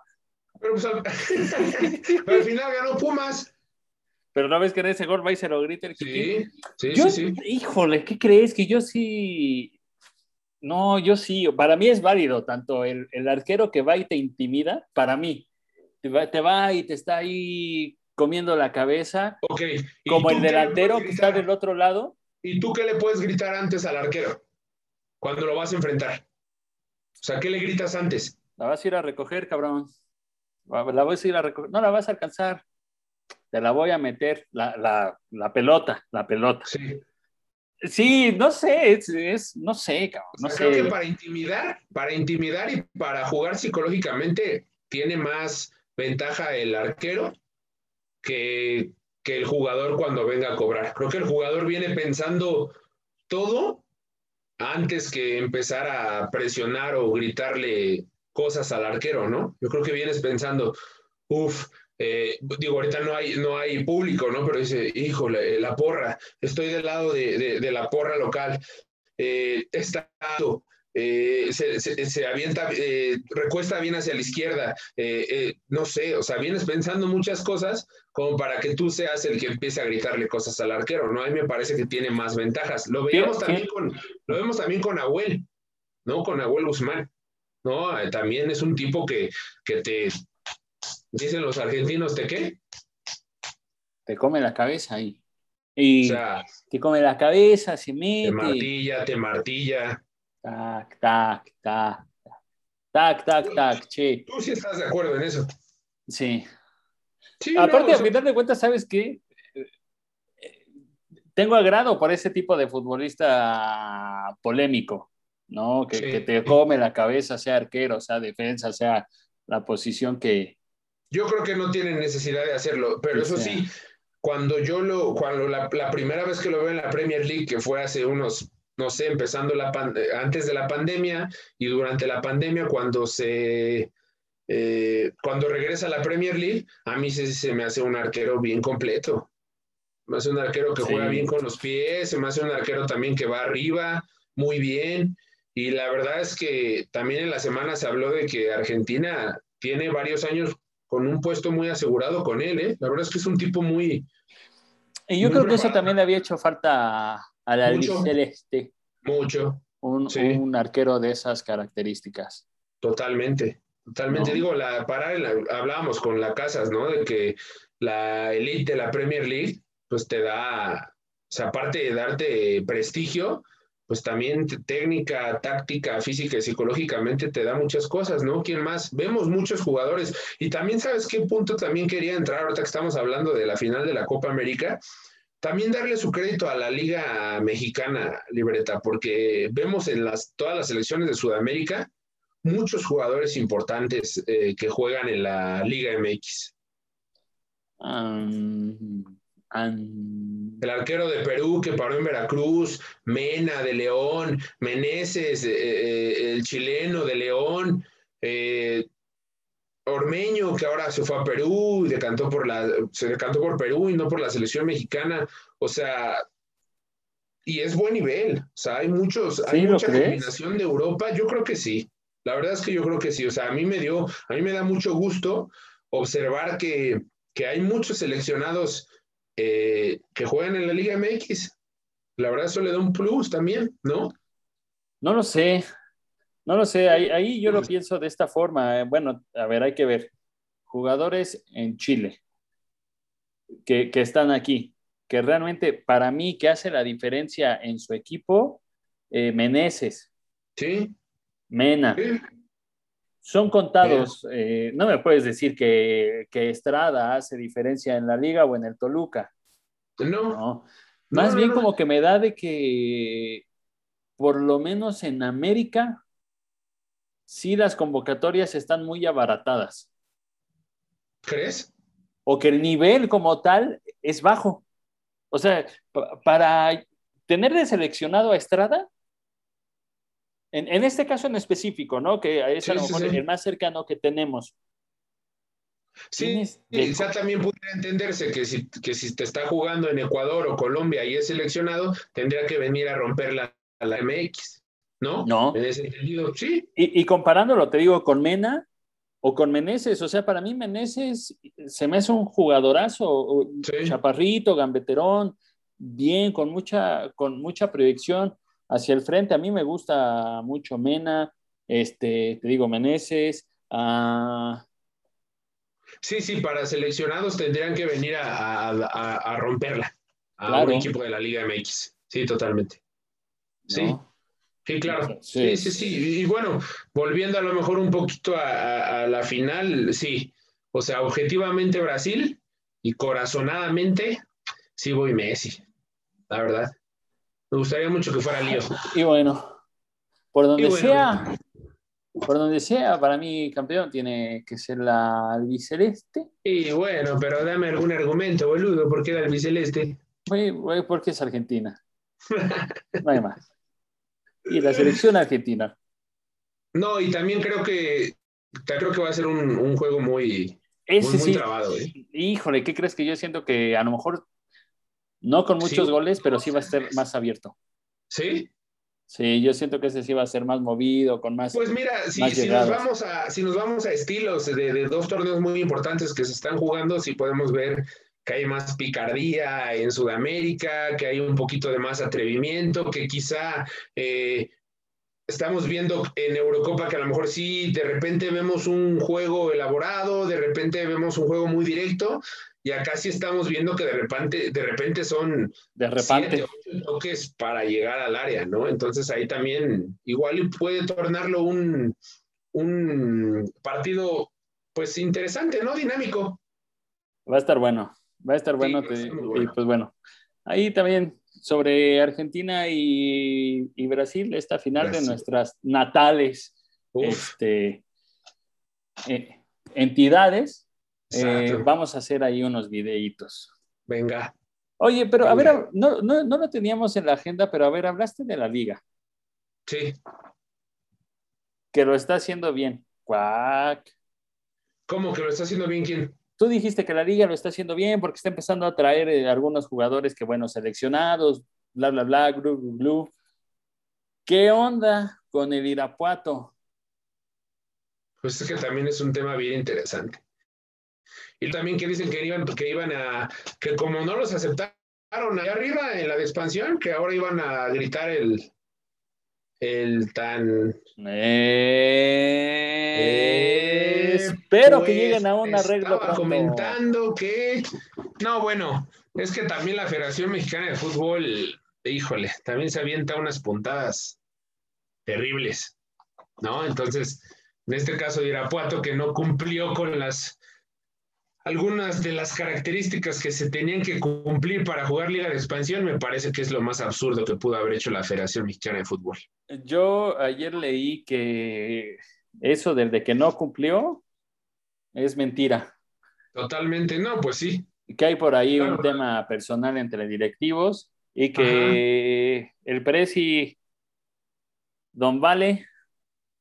Pero, pues, al... pero al final ganó Pumas. Pero no ves que en ese gol va y se lo grita el Sí, Kikín? sí, Yo, sí, sí. híjole, ¿qué crees? Que yo sí. No, yo sí. Para mí es válido tanto el, el arquero que va y te intimida, para mí. Te va, te va y te está ahí comiendo la cabeza, Ok. ¿y como el delantero que está del otro lado. ¿Y tú qué le puedes gritar antes al arquero? Cuando lo vas a enfrentar. O sea, ¿qué le gritas antes? La vas a ir a recoger, cabrón. La vas a ir a recoger. No la vas a alcanzar. Te la voy a meter. La, la, la pelota, la pelota. Sí. Sí, no sé, es, es- no sé, cabrón. No O sea, creo sé. que para intimidar, para intimidar y para jugar psicológicamente tiene más ventaja el arquero que, que el jugador cuando venga a cobrar. Creo que el jugador viene pensando todo antes que empezar a presionar o gritarle cosas al arquero, ¿no? Yo creo que vienes pensando, uff, digo, ahorita no hay, no hay público, ¿no? Pero dice, híjole, la porra, estoy del lado de, de- de la porra local, eh, está eh, se, se- se avienta, eh, recuesta bien hacia la izquierda, eh, eh, no sé, o sea, vienes pensando muchas cosas como para que tú seas el que empiece a gritarle cosas al arquero, ¿no? A mí me parece que tiene más ventajas. Lo veíamos Sí, también con, lo vemos también con Abuel, ¿no? Con Abuel Guzmán, ¿no? Eh, también es un tipo que, que te, dicen los argentinos, ¿te qué? Te come la cabeza ahí. O Y sea, te come la cabeza, se te mete. martilla, te martilla. Tac, tac, tac. Tac, tac, tac, che. Tú sí estás de acuerdo en eso. Sí. Sí, Aparte, no, a final de cuentas, ¿sabes qué? Tengo agrado por ese tipo de futbolista polémico, ¿no? Que, Sí. que te come la cabeza, sea arquero, sea defensa, sea la posición que. Yo creo que no tienen necesidad de hacerlo, pero eso sí, cuando yo lo, cuando la, la primera vez que lo veo en la Premier League, que fue hace unos, no sé, empezando la antes de la pandemia y durante la pandemia, cuando se, eh, cuando regresa a la Premier League, a mí se, se me hace un arquero bien completo. Me hace un arquero que Sí. juega bien con los pies, se me hace un arquero también que va arriba, muy bien. Y la verdad es que también en la semana se habló de que Argentina tiene varios años con un puesto muy asegurado con él, ¿eh? La verdad es que es un tipo muy, Y yo Muy creo que eso también le había hecho falta al Mucho. albiceleste, mucho, un, Sí. un arquero de esas características. totalmente, totalmente. No. Digo, la, para, la- hablábamos con la Casas, ¿no? De que la elite de la Premier League, pues te da, o sea, aparte de darte prestigio, pues también técnica, táctica, física y psicológicamente te da muchas cosas, ¿no? ¿Quién más? Vemos muchos jugadores. Y también, ¿sabes qué punto también quería entrar ahorita que estamos hablando de la final de la Copa América? También darle su crédito a la Liga Mexicana, Libreta, porque vemos en las, todas las selecciones de Sudamérica muchos jugadores importantes eh, que juegan en la Liga MX. Am, El arquero de Perú que paró en Veracruz, Mena de León, Meneses, eh, eh, el chileno de León, eh, Ormeño que ahora se fue a Perú y decantó por la, se decantó por Perú y no por la selección mexicana. O sea, y es buen nivel. O sea, hay muchos, hay ¿Sí, lo mucha crees? combinación de Europa. Yo creo que sí. La verdad es que yo creo que sí. O sea, a mí me dio, a mí me da mucho gusto observar que, que hay muchos seleccionados eh, que juegan en la Liga MX. La verdad, eso le da un plus también, ¿no? No lo sé, no lo sé, ahí, ahí yo lo pienso de esta forma. eh, Bueno, a ver, hay que ver. Jugadores en Chile que, que están aquí, que realmente para mí que hace la diferencia en su equipo, eh, Meneses, Sí. Mena, sí. Son contados. eh, no me puedes decir que, que Estrada hace diferencia en la liga o en el Toluca. No, ¿no? Más no, bien no. como que me da de que por lo menos en América sí las convocatorias están muy abaratadas ¿crees? o que el nivel como tal es bajo. O sea, pa- para tener de seleccionado a Estrada, en, en este caso en específico, ¿no? Que es Sí, a lo sí, mejor sí. el más cercano que tenemos. Sí, quizá también pudiera entenderse que si, que si te está jugando en Ecuador o Colombia y es seleccionado, tendría que venir a romper la, a la MX, ¿no? No. En ese sentido, sí. Y, y comparándolo, te digo, con Mena o con Meneses. O sea, para mí Meneses se me hace un jugadorazo, Sí. chaparrito, gambeterón, bien, con mucha, con mucha proyección hacia el frente. A mí me gusta mucho Mena, este, te digo, Meneses. ah, Sí, sí, para seleccionados tendrían que venir a, a- a- a romperla a Claro. un equipo de la Liga MX. Sí, totalmente. Sí, ¿no? sí, claro. Sí. Sí, sí, sí. Y bueno, volviendo a lo mejor un poquito a, a- a la final, sí. O sea, objetivamente Brasil y corazonadamente, sí voy Messi, la verdad. Me gustaría mucho que fuera Lío. Y bueno, por donde bueno. sea, por donde sea, para mí campeón tiene que ser la albiceleste. Y bueno, pero dame algún argumento, boludo, ¿por qué era el biceleste? Güey, güey, porque es Argentina. No hay más. Y la selección argentina. No, y también creo que creo que va a ser un, un juego muy, muy, muy sí. trabado, ¿eh? Híjole, ¿qué crees que yo siento que a lo mejor no con muchos Sí. goles, pero sí va a ser más abierto? ¿Sí? Sí, yo siento que ese sí va a ser más movido, con más. Pues mira, si, nos vamos a, si nos vamos a estilos de, de dos torneos muy importantes que se están jugando, sí podemos ver que hay más picardía en Sudamérica, que hay un poquito de más atrevimiento, que quizá eh, estamos viendo en Eurocopa que a lo mejor sí, de repente vemos un juego elaborado, de repente vemos un juego muy directo, y acá sí estamos viendo que de repente, de repente son de siete, repente. ocho toques para llegar al área, ¿no? Entonces ahí también igual puede tornarlo un, un partido pues interesante, ¿no? Dinámico. Va a estar bueno. Va a estar bueno. te- Y pues bueno. Ahí también sobre Argentina y, y Brasil, esta final Brasil. de nuestras natales Uf, este, eh, entidades. Eh, vamos a hacer ahí unos videitos. Venga. Oye, pero a ver, no, no, no lo teníamos en la agenda, pero a ver, hablaste de la liga, Sí. que lo está haciendo bien. Cuac. ¿Cómo que lo está haciendo bien quién? Tú dijiste que la liga lo está haciendo bien porque está empezando a traer eh, algunos jugadores que, bueno, seleccionados, bla, bla, bla, glu, glu, glu. ¿Qué onda con el Irapuato? Pues es que también es un tema bien interesante. Y también que dicen que iban, que iban a, que como no los aceptaron allá arriba en la de expansión, que ahora iban a gritar el, el tan Eh, Eh, espero que pues, lleguen a un arreglo Estaba comentando que. No, bueno, es que también la Federación Mexicana de Fútbol, híjole, también se avienta unas puntadas terribles, ¿no? Entonces, en este caso de Irapuato, que no cumplió con las. Algunas de las características que se tenían que cumplir para jugar Liga de Expansión, me parece que es lo más absurdo que pudo haber hecho la Federación Mexicana de Fútbol. Yo ayer leí que eso del de que no cumplió es mentira. Totalmente, no, pues sí. Que hay por ahí un tema personal entre directivos y que el Presi Don Vale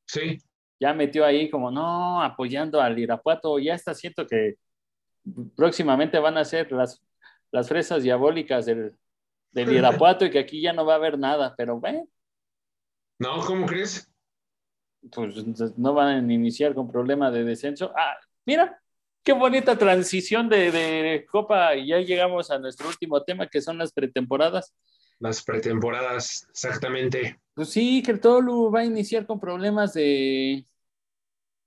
Sí, ya metió ahí como no apoyando al Irapuato. Ya está siento que próximamente van a ser las, las fresas diabólicas del, del Irapuato y que aquí ya no va a haber nada, pero bueno. no, ¿cómo crees? pues no van a iniciar con problema de descenso. Ah, mira, qué bonita transición de, de Copa y ya llegamos a nuestro último tema que son las pretemporadas. Las pretemporadas, exactamente. Pues sí, que el Tolu va a iniciar con problemas de,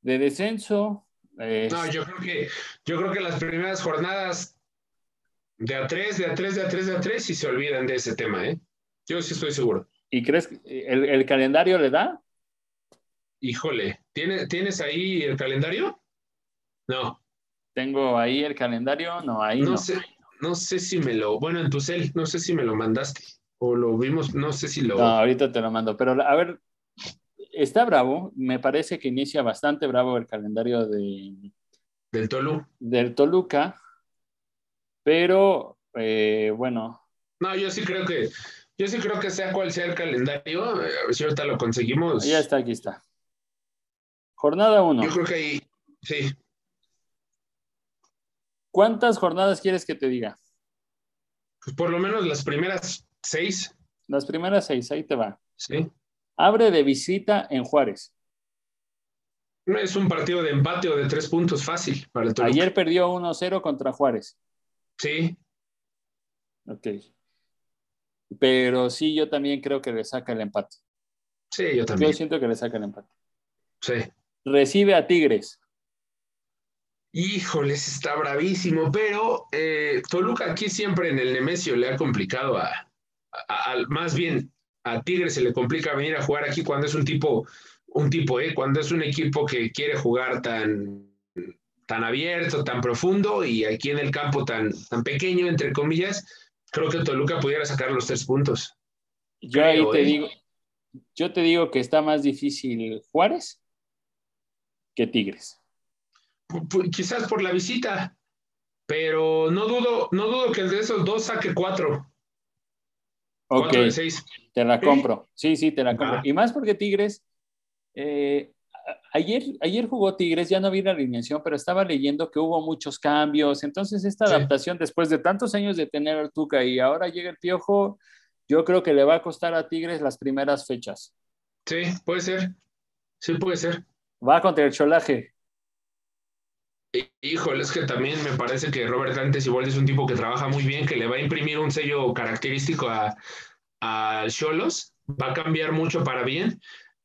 de descenso. No, yo creo que, yo creo que las primeras jornadas de a tres, de a tres, de a tres, de a tres, y se olvidan de ese tema, ¿eh? Yo sí estoy seguro. ¿Y crees que el, el calendario le da? Híjole, ¿tienes, ¿tienes ahí el calendario? No, Tengo ahí el calendario, no, ahí no. no sé, no sé si me lo, bueno, en tu cel, no sé si me lo mandaste o lo vimos, no sé si lo. No, ahorita te lo mando. Pero a ver, está bravo. Me parece que inicia bastante bravo el calendario de, Del Tolu. del Toluca, pero eh, bueno, No, yo sí creo que, yo sí creo que sea cual sea el calendario, eh, a ver si ahorita lo conseguimos. ya está, aquí está. Jornada 1. Yo creo que ahí, sí, ¿Cuántas jornadas quieres que te diga? pues por lo menos las primeras seis, Las primeras seis, ahí te va. sí. Abre de visita en Juárez. Es un partido de empate o de tres puntos fácil para el Toluca. Ayer perdió 1-0 contra Juárez. Sí. Ok. Pero sí, yo también creo que le saca el empate. Sí, yo también. Yo siento que le saca el empate. Sí. Recibe a Tigres. Híjoles, está bravísimo, pero eh, Toluca aquí siempre en el Nemesio le ha complicado a, a, a, más bien a Tigres se le complica venir a jugar aquí cuando es un tipo, un tipo, eh, cuando es un equipo que quiere jugar tan, tan abierto, tan profundo y aquí en el campo tan, tan pequeño, entre comillas, creo que Toluca pudiera sacar los tres puntos. Yo ahí te eh. digo, yo te digo que está más difícil Juárez que Tigres. P quizás por la visita, pero no dudo, no dudo que el de esos dos saque cuatro. Ok, cuatro de seis. te la compro. Sí, sí, te la compro. Ah. Y más porque Tigres, eh, ayer, ayer jugó Tigres, ya no vi la alineación, pero estaba leyendo que hubo muchos cambios. Entonces, esta sí. adaptación, después de tantos años de tener al Tuca y ahora llega el Piojo, yo creo que le va a costar a Tigres las primeras fechas. Sí, puede ser. Sí, puede ser. Va contra el Cholaje. Híjole, es que también me parece que Robert Dantes igual es un tipo que trabaja muy bien, que le va a imprimir un sello característico a, a Cholos, va a cambiar mucho para bien,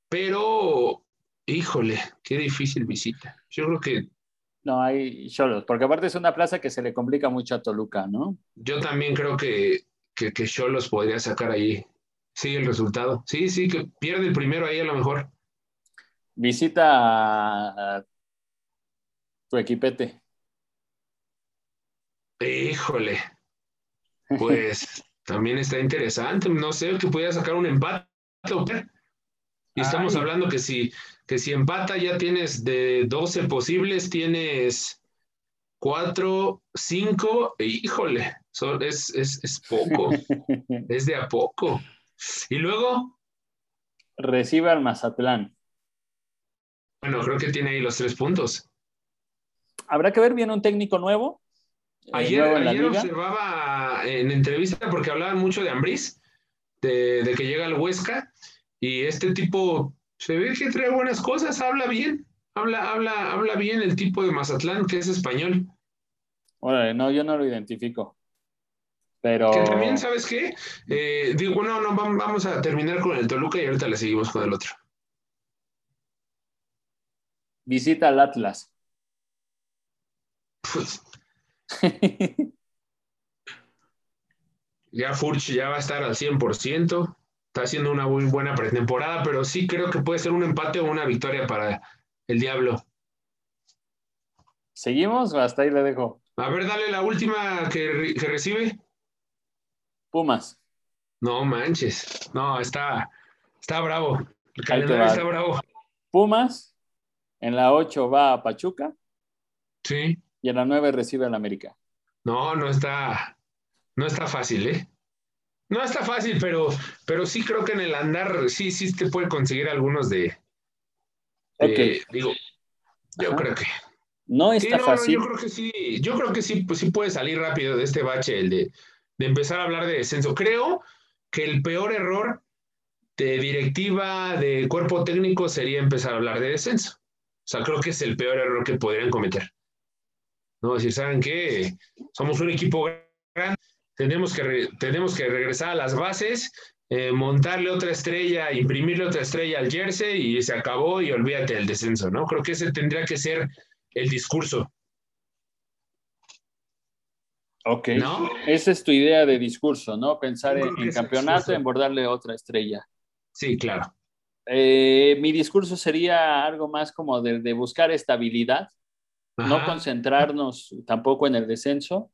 pero híjole, qué difícil visita. Yo creo que no hay Cholos, porque aparte es una plaza que se le complica mucho a Toluca, ¿no? Yo también creo que que, que Cholos podría sacar ahí. Sí, el resultado. Sí, sí, que pierde el primero ahí a lo mejor. Visita a tu equipete. Híjole. Pues también está interesante. No sé, que pudiera sacar un empate. Y estamos Ay. hablando que si, que si empata ya tienes de 12 posibles, tienes 4, 5, híjole, es, es, es poco, es de a poco. Y luego... Recibe al Mazatlán. Bueno, creo que tiene ahí los tres puntos. Habrá que ver, viene un técnico nuevo. Ayer, eh, nuevo en ayer observaba en entrevista porque hablaban mucho de Ambriz, de, de, que llega al Huesca, y este tipo se ve que trae buenas cosas, habla bien, habla, habla, habla bien el tipo de Mazatlán, que es español. Órale, no, yo no lo identifico. Pero... Que también, ¿sabes qué? Eh, digo, no, no, vamos a terminar con el Toluca y ahorita le seguimos con el otro. Visita al Atlas. Ya Furch ya va a estar al 100%. Está haciendo una muy buena pretemporada, pero sí creo que puede ser un empate o una victoria para el Diablo. ¿Seguimos o hasta ahí le dejo? A ver, dale la última que, que recibe. Pumas. No manches. No, está, está bravo. El calendario está bravo. Pumas. En la 8 va a Pachuca. Sí. Y en la 9 recibe al América. No, no está, no está fácil, ¿eh? No está fácil, pero, pero sí creo que en el andar sí, sí te puede conseguir algunos de. Ok. de digo, yo Ajá. creo que. No está sí, no, fácil. No, yo creo que sí, yo creo que sí, pues sí puede salir rápido de este bache, el de, de empezar a hablar de descenso. Creo que el peor error de directiva, de cuerpo técnico, sería empezar a hablar de descenso. O sea, creo que es el peor error que podrían cometer. No, si saben que somos un equipo grande, tenemos que, tenemos que regresar a las bases, eh, montarle otra estrella, imprimirle otra estrella al jersey y se acabó y olvídate del descenso, ¿no? Creo que ese tendría que ser el discurso. Ok. ¿No? Esa es tu idea de discurso, ¿no? Pensar en, en campeonato, en bordarle otra estrella. Sí, claro. Eh, mi discurso sería algo más como de, de buscar estabilidad, Ajá. no concentrarnos tampoco en el descenso.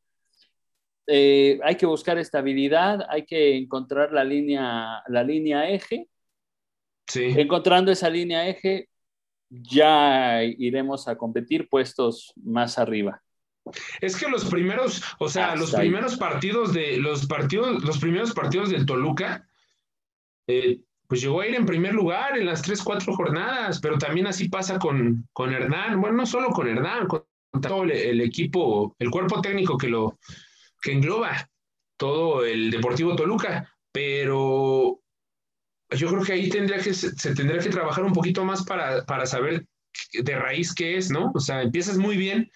Eh, hay que buscar estabilidad, hay que encontrar la línea, la línea eje. Sí. Encontrando esa línea eje, ya iremos a competir puestos más arriba. Es que los primeros, o sea, Hasta los primeros ahí. partidos de los partidos, los primeros partidos del Toluca, eh, pues llegó a ir en primer lugar en las tres, cuatro jornadas, pero también así pasa con, con Hernán, bueno, no solo con Hernán, con todo el, el equipo, el cuerpo técnico que lo que engloba todo el Deportivo Toluca, pero yo creo que ahí tendría que, se tendría que trabajar un poquito más para, para saber de raíz que es, ¿no? O sea, empiezas muy bien,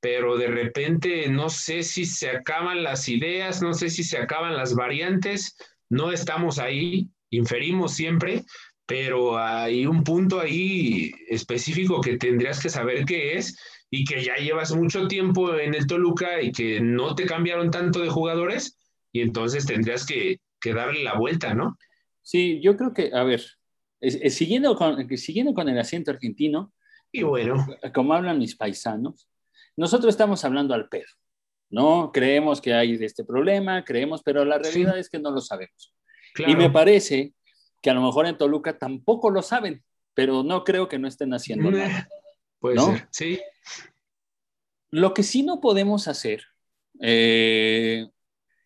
pero de repente no sé si se acaban las ideas, no sé si se acaban las variantes, no estamos ahí, inferimos siempre, pero hay un punto ahí específico que tendrías que saber qué es y que ya llevas mucho tiempo en el Toluca y que no te cambiaron tanto de jugadores y entonces tendrías que, darle la vuelta, ¿no? Sí, yo creo que, a ver, siguiendo, con, siguiendo con el acento argentino, y bueno, como hablan mis paisanos, nosotros estamos hablando al pedo, ¿no? Creemos que hay este problema, creemos, pero la realidad es que no lo sabemos. Y me parece que a lo mejor en Toluca tampoco lo saben, pero no creo que no estén haciendo nada. Puede ser, sí. Lo que sí no podemos hacer, eh,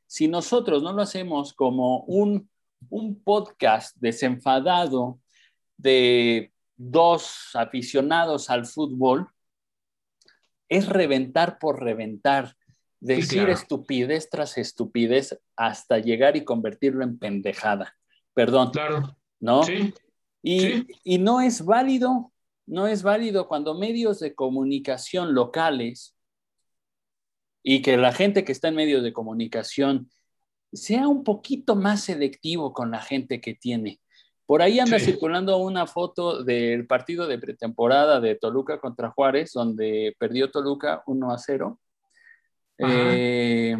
si nosotros no lo hacemos como un, un podcast desenfadado de dos aficionados al fútbol, es reventar por reventar, decir estupidez tras estupidez hasta llegar y convertirlo en pendejada. Perdón. Claro. ¿No? Sí. Y, y no es válido, no es válido cuando medios de comunicación locales y que la gente que está en medios de comunicación sea un poquito más selectivo con la gente que tiene. Por ahí anda circulando una foto del partido de pretemporada de Toluca contra Juárez, donde perdió Toluca 1 a 0. Eh,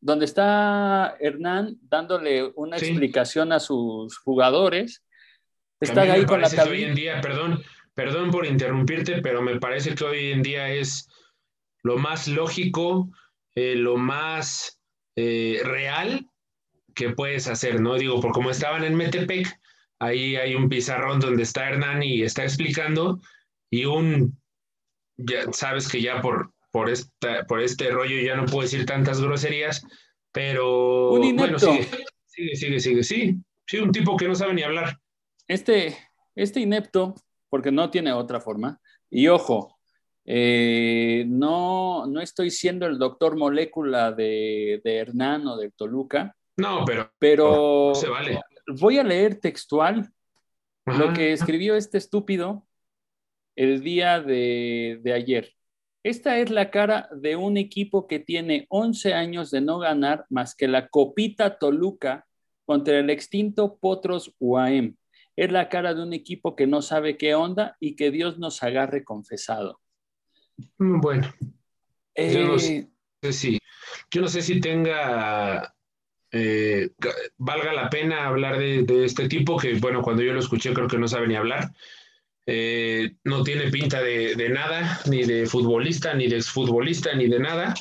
donde está Hernán dándole una explicación a sus jugadores. Está ahí con la hoy en día, perdón, perdón por interrumpirte, pero me parece que hoy en día es lo más lógico, eh, lo más eh, real que puedes hacer, ¿no? Digo, por como estaban en Metepec, ahí hay un pizarrón donde está Hernán y está explicando, y un, ya sabes que ya por, por, esta, por este rollo ya no puedo decir tantas groserías, pero bueno, sigue, sigue, sigue, sigue, sí, sí, un tipo que no sabe ni hablar. Este, este inepto, porque no tiene otra forma, y ojo, eh, no, no estoy siendo el doctor molécula de, de Hernán o de Toluca. No, pero, pero se vale. voy a leer textual lo que escribió este estúpido el día de, de ayer. Esta es la cara de un equipo que tiene 11 años de no ganar más que la copita Toluca contra el extinto Potros UAM. Es la cara de un equipo que no sabe qué onda y que Dios nos agarre confesado. Mm, bueno, yo no sé eh, si, yo no sé si tenga, eh, valga la pena hablar de, este tipo, que bueno, cuando yo lo escuché creo que no sabe ni hablar. Eh, no tiene pinta de, de, nada, ni de futbolista, ni de exfutbolista, ni de nada.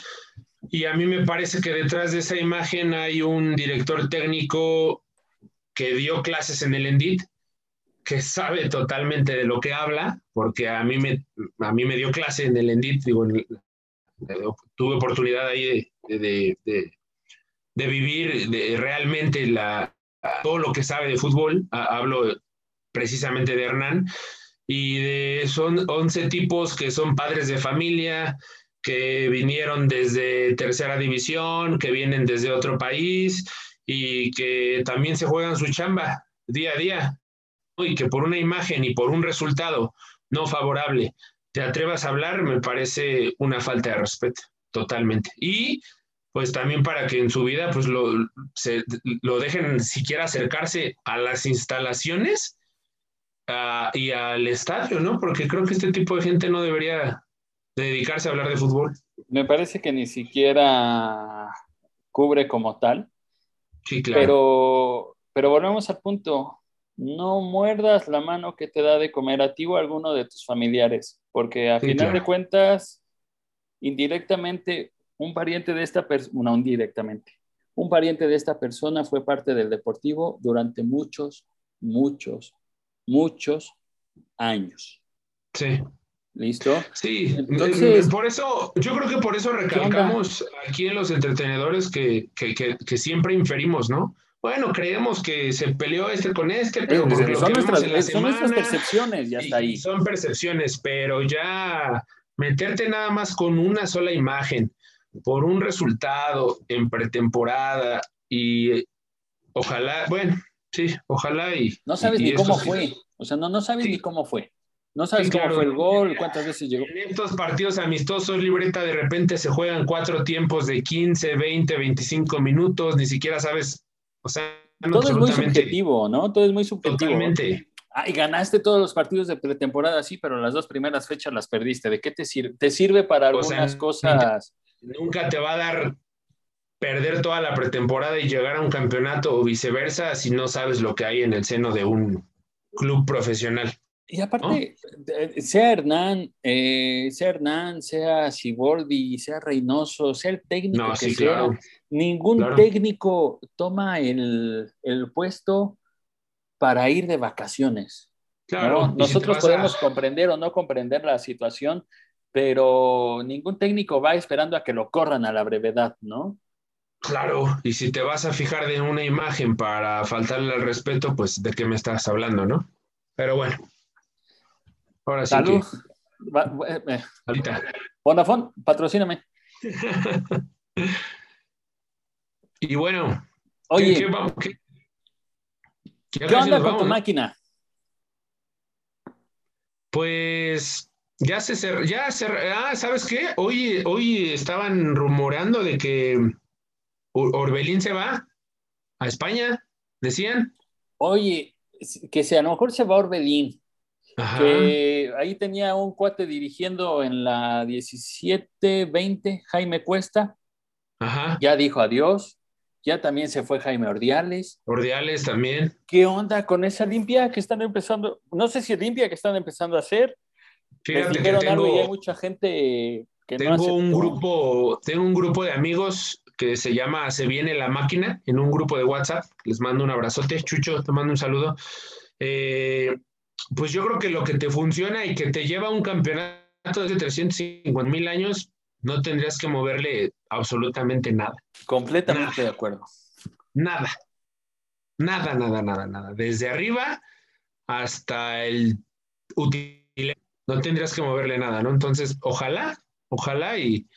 Y a mí me parece que detrás de esa imagen hay un director técnico que dio clases en el Endit que sabe totalmente de lo que habla, porque a mí me, a mí me dio clase en el Endit, digo, tuve oportunidad ahí de, de, vivir realmente la, todo lo que sabe de fútbol, hablo precisamente de Hernán, y de, son 11 tipos que son padres de familia, que vinieron desde tercera división, que vienen desde otro país y que también se juegan su chamba día a día y que por una imagen y por un resultado no favorable te atrevas a hablar, me parece una falta de respeto, totalmente. Y pues también para que en su vida pues lo, lo dejen siquiera acercarse a las instalaciones y al estadio, ¿no? Porque creo que este tipo de gente no debería dedicarse a hablar de fútbol. Me parece que ni siquiera cubre como tal. Sí, claro. Pero, pero volvemos al punto no muerdas la mano que te da de comer a ti o a alguno de tus familiares, porque a final de cuentas, indirectamente, un pariente de esta persona, no indirectamente, un pariente de esta persona fue parte del deportivo durante muchos, muchos, muchos años. Sí. ¿Listo? Sí, entonces, por eso, yo creo que por eso recalcamos aquí en los entretenedores que, que, que siempre inferimos, ¿no? bueno, creemos que se peleó este con este, pero son, nuestras, percepciones, ya está ahí. Son percepciones, pero ya meterte nada más con una sola imagen por un resultado en pretemporada y ojalá, bueno, sí, ojalá y... No sabes ni cómo fue, o sea, no, no sabes ni cómo fue. No sabes Sí, cómo claro. fue el gol, cuántas veces llegó. En estos partidos amistosos, libreta, de repente se juegan cuatro tiempos de 15, 20, 25 minutos, ni siquiera sabes, o sea, no Todo es muy subjetivo, ¿no? Todo es muy subjetivo. Totalmente. Ah, y ganaste todos los partidos de pretemporada, sí, pero las dos primeras fechas las perdiste. ¿De qué te sirve? Te sirve para O sea, algunas cosas. Nunca te va a dar perder toda la pretemporada y llegar a un campeonato o viceversa si no sabes lo que hay en el seno de un club profesional. Y aparte, eh, sea Hernán, eh, sea Hernán, sea Siboldi, sea Reynoso, sea el técnico No, que sí, sea, claro. ningún Claro. técnico toma el, el puesto para ir de vacaciones. ¿no? Claro. si Nosotros a- podemos comprender o no comprender la situación, pero ningún técnico va esperando a que lo corran a la brevedad, ¿no? Claro, y si te vas a fijar de una imagen para faltarle al respeto, pues de qué me estás hablando, ¿no? Pero bueno. Ahora sí Salud. que, Va- eh, eh, ahorita. Vodafone, patrocíname. Y bueno, Oye, ¿qué, qué vamos? ¿Qué, ¿qué qué casi onda con vamos, tu no? máquina? Pues ya se cer- ya se ah, ¿sabes qué? Hoy, hoy estaban rumoreando de que Orbelín se va a España, decían. Oye, que si a lo mejor se va Orbelín, Ajá. que ahí tenía un cuate dirigiendo en la 17-20, Jaime Cuesta, Ajá. ya dijo adiós, ya también se fue Jaime Ordiales. Ordiales también. ¿Qué onda con esa limpia que están empezando? No sé si limpia que están empezando a hacer. Fíjate algo y hay tengo, mucha gente que tengo un grupo, tengo un grupo de amigos que se llama Se viene la máquina, en un grupo de WhatsApp. Les mando un abrazote, Chucho, te mando un saludo. Eh, pues yo creo que lo que te funciona y que te lleva a un campeonato de 350 mil años, no tendrías que moverle absolutamente nada. Completamente de acuerdo. Nada. Nada, nada, nada, nada. Desde arriba hasta el útil. No tendrías que moverle nada, ¿no? Entonces, ojalá, ojalá y...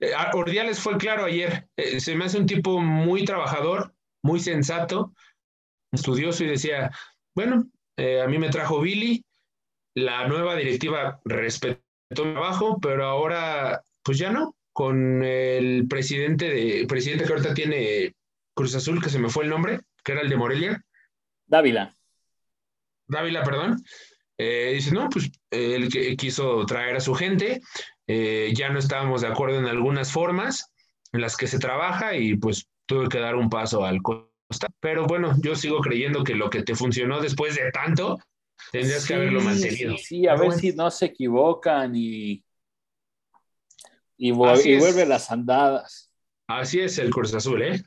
eh, Ordiales fue claro ayer. Eh, se me hace un tipo muy trabajador, muy sensato, estudioso y decía, bueno, eh, a mí me trajo Billy, la nueva directiva respetó mi trabajo, pero ahora, pues ya no, con el presidente de, presidente que ahorita tiene Cruz Azul, que se me fue el nombre, que era el de Morelia, Dávila. Dávila, perdón, eh, dice, no, pues él que- quiso traer a su gente, eh, ya no estábamos de acuerdo en algunas formas en las que se trabaja y pues tuve que dar un paso al costa. Pero bueno, yo sigo creyendo que lo que te funcionó después de tanto, tendrías que haberlo mantenido. Sí, sí, a Pero ver bueno. si no se equivocan y, y, vuelve las andadas. Así es el Cruz Azul, ¿eh?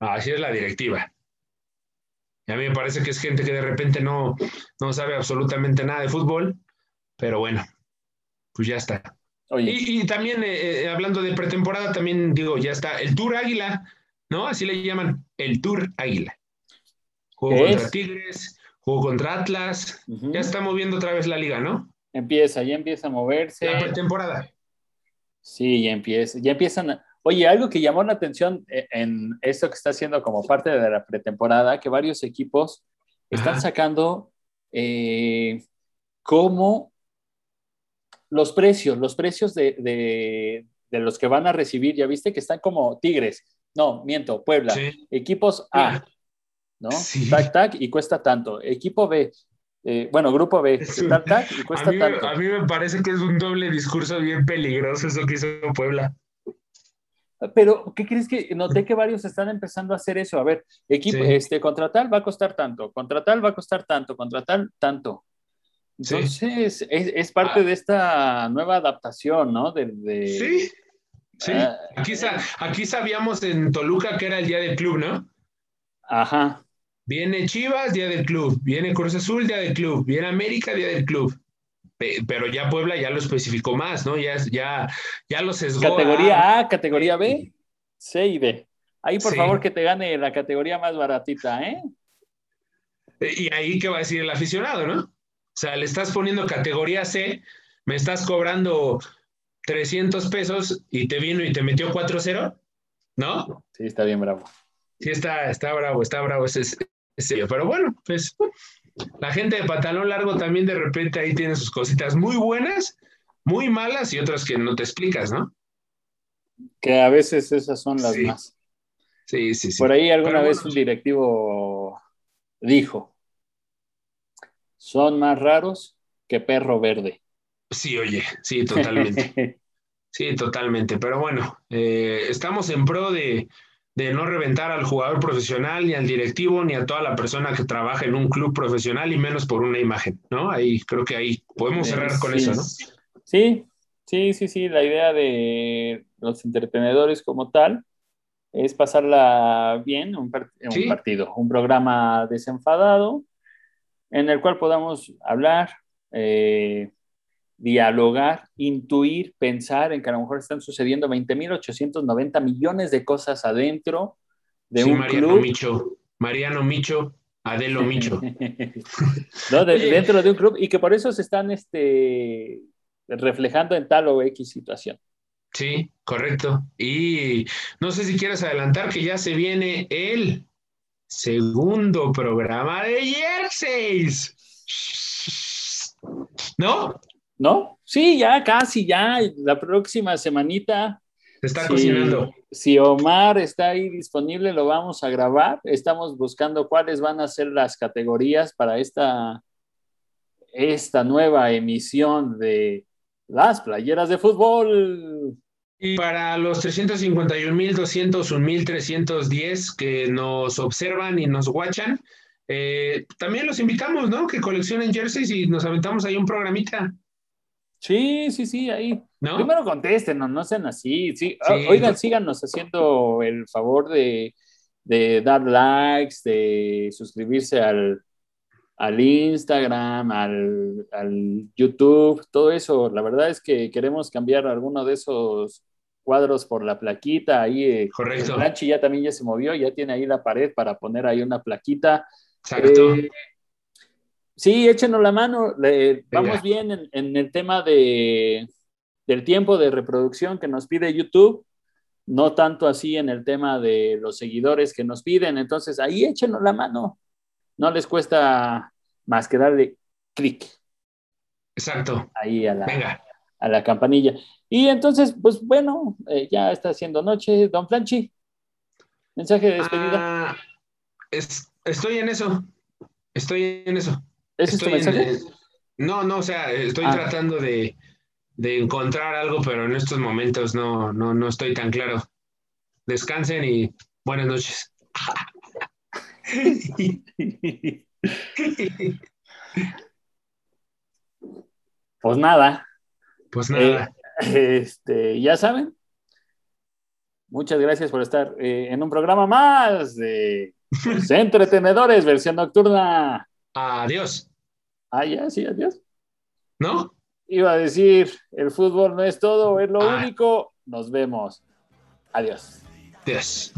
Así es la directiva. Y a mí me parece que es gente que de repente no, no sabe absolutamente nada de fútbol, pero bueno, pues ya está. Oye, Y, y también, eh, eh, hablando de pretemporada, también digo, ya está el Tour Águila, ¿no? Así le llaman, el Tour Águila. ¿Qué contra es? Tigres, juego contra Atlas, ya está moviendo otra vez la liga, ¿no? empieza, ya empieza a moverse. La pretemporada. Sí, ya empieza, ya empiezan. a- Oye, algo que llamó la atención eh, en esto que está haciendo como parte de la pretemporada, que varios equipos están Ajá. sacando eh, como los precios, los precios de, de- de los que van a recibir, ya viste que están como Tigres, no, miento, Puebla, Sí. equipos A, ¿no? Sí. Tac, tac, y cuesta tanto. Equipo B, eh, bueno, grupo B, un- tac, tac, y A cuesta mí, tanto. a mí me parece que es un doble discurso bien peligroso eso que hizo Puebla. Pero, ¿qué crees que noté que varios están empezando a hacer eso? A ver, equipo, Sí. este, contratar va a costar tanto, contratar va a costar tanto, contratar tanto. Sí. Entonces, es, es parte Ah. de esta nueva adaptación, ¿no? De, de- Sí, sí. Ah, Aquí, sa- aquí sabíamos en Toluca que era el día del club, ¿no? Ajá. Viene Chivas, día del club. Viene Cruz Azul, día del club. Viene América, día del club. Pe- Pero ya Puebla ya lo especificó más, ¿no? Ya, ya, ya lo sesgó. Categoría A, categoría B, C y D. Ahí, por Sí. favor, que te gane la categoría más baratita, ¿eh? Y ahí, ¿qué va a decir el aficionado, no? O sea, le estás poniendo categoría C, me estás cobrando 300 pesos y te vino y te metió 4-0, ¿no? Sí, está bien bravo. Sí, está, está bravo, está bravo ese, ese- Pero bueno, pues La gente de pantalón largo también de repente ahí tiene sus cositas muy buenas, muy malas y otras que no te explicas, ¿no? Que a veces esas son las Sí. más. Sí, sí, sí. Por ahí alguna Pero vez bueno. un directivo dijo, son más raros que perro verde. Sí, oye, sí, totalmente. Sí, totalmente. Pero bueno, eh, estamos en pro de, de no reventar al jugador profesional, ni al directivo, ni a toda la persona que trabaja en un club profesional, y menos por una imagen, ¿no? Ahí creo que ahí podemos cerrar con Sí. eso, ¿no? Sí, sí, sí, sí. La idea de los entretenedores como tal es pasarla bien un, par- un Sí. partido, un programa desenfadado en el cual podamos hablar, eh, dialogar, intuir, pensar en que a lo mejor están sucediendo 20.890 millones de cosas adentro de Sí, un Mariano club. Micho, Mariano Micho, Adelo Micho. No, de- dentro de un club y que por eso se están este, reflejando en tal o X situación. Sí, correcto. Y no sé si quieres adelantar que ya se viene el segundo programa de Jerseys. ¿No? ¿No? Sí, ya casi, ya. La próxima semanita. Se está si- cocinando. Si Omar está ahí disponible, lo vamos a grabar. Estamos buscando cuáles van a ser las categorías para esta, esta nueva emisión de las playeras de fútbol. Y para los 351.200, 1.310 que nos observan y nos guachan, eh, también los invitamos, ¿no? Que coleccionen jerseys y nos aventamos ahí un programita, Sí, sí, sí, ahí. ¿no? Primero contesten, no, no sean así. Sí. Sí. Oigan, síganos haciendo el favor de, de dar likes, de suscribirse al, al Instagram, al, al YouTube, todo eso. La verdad es que queremos cambiar alguno de esos cuadros por la plaquita. Ahí, eh, Correcto. el Blanchi ya también ya se movió, ya tiene ahí la pared para poner ahí una plaquita. Exacto. Eh, sí, échenos la mano. le- vamos bien en, en el tema de, del tiempo de reproducción que nos pide YouTube, no tanto así en el tema de los seguidores que nos piden. Entonces, ahí échenos la mano. No les cuesta más que darle clic Exacto. ahí a la, Venga. A la campanilla. Y entonces, pues bueno, eh, ya está haciendo noche. Don Planchi, mensaje de despedida. Ah, es- estoy en eso. Estoy en eso. ¿Ese es tu Estoy en- mensaje? no, no, o sea, estoy Ah. tratando de, de encontrar algo, pero en estos momentos no, no, no estoy tan claro. Descansen y buenas noches. Pues nada, Pues nada, Este, ya saben. Muchas gracias por estar eh, en un programa más de Entretenedores, versión nocturna. adiós, Ah, ya, sí, adiós. ¿no? Iba a decir, el fútbol no es todo, es lo Ah. único. Nos vemos. Adiós. Adiós.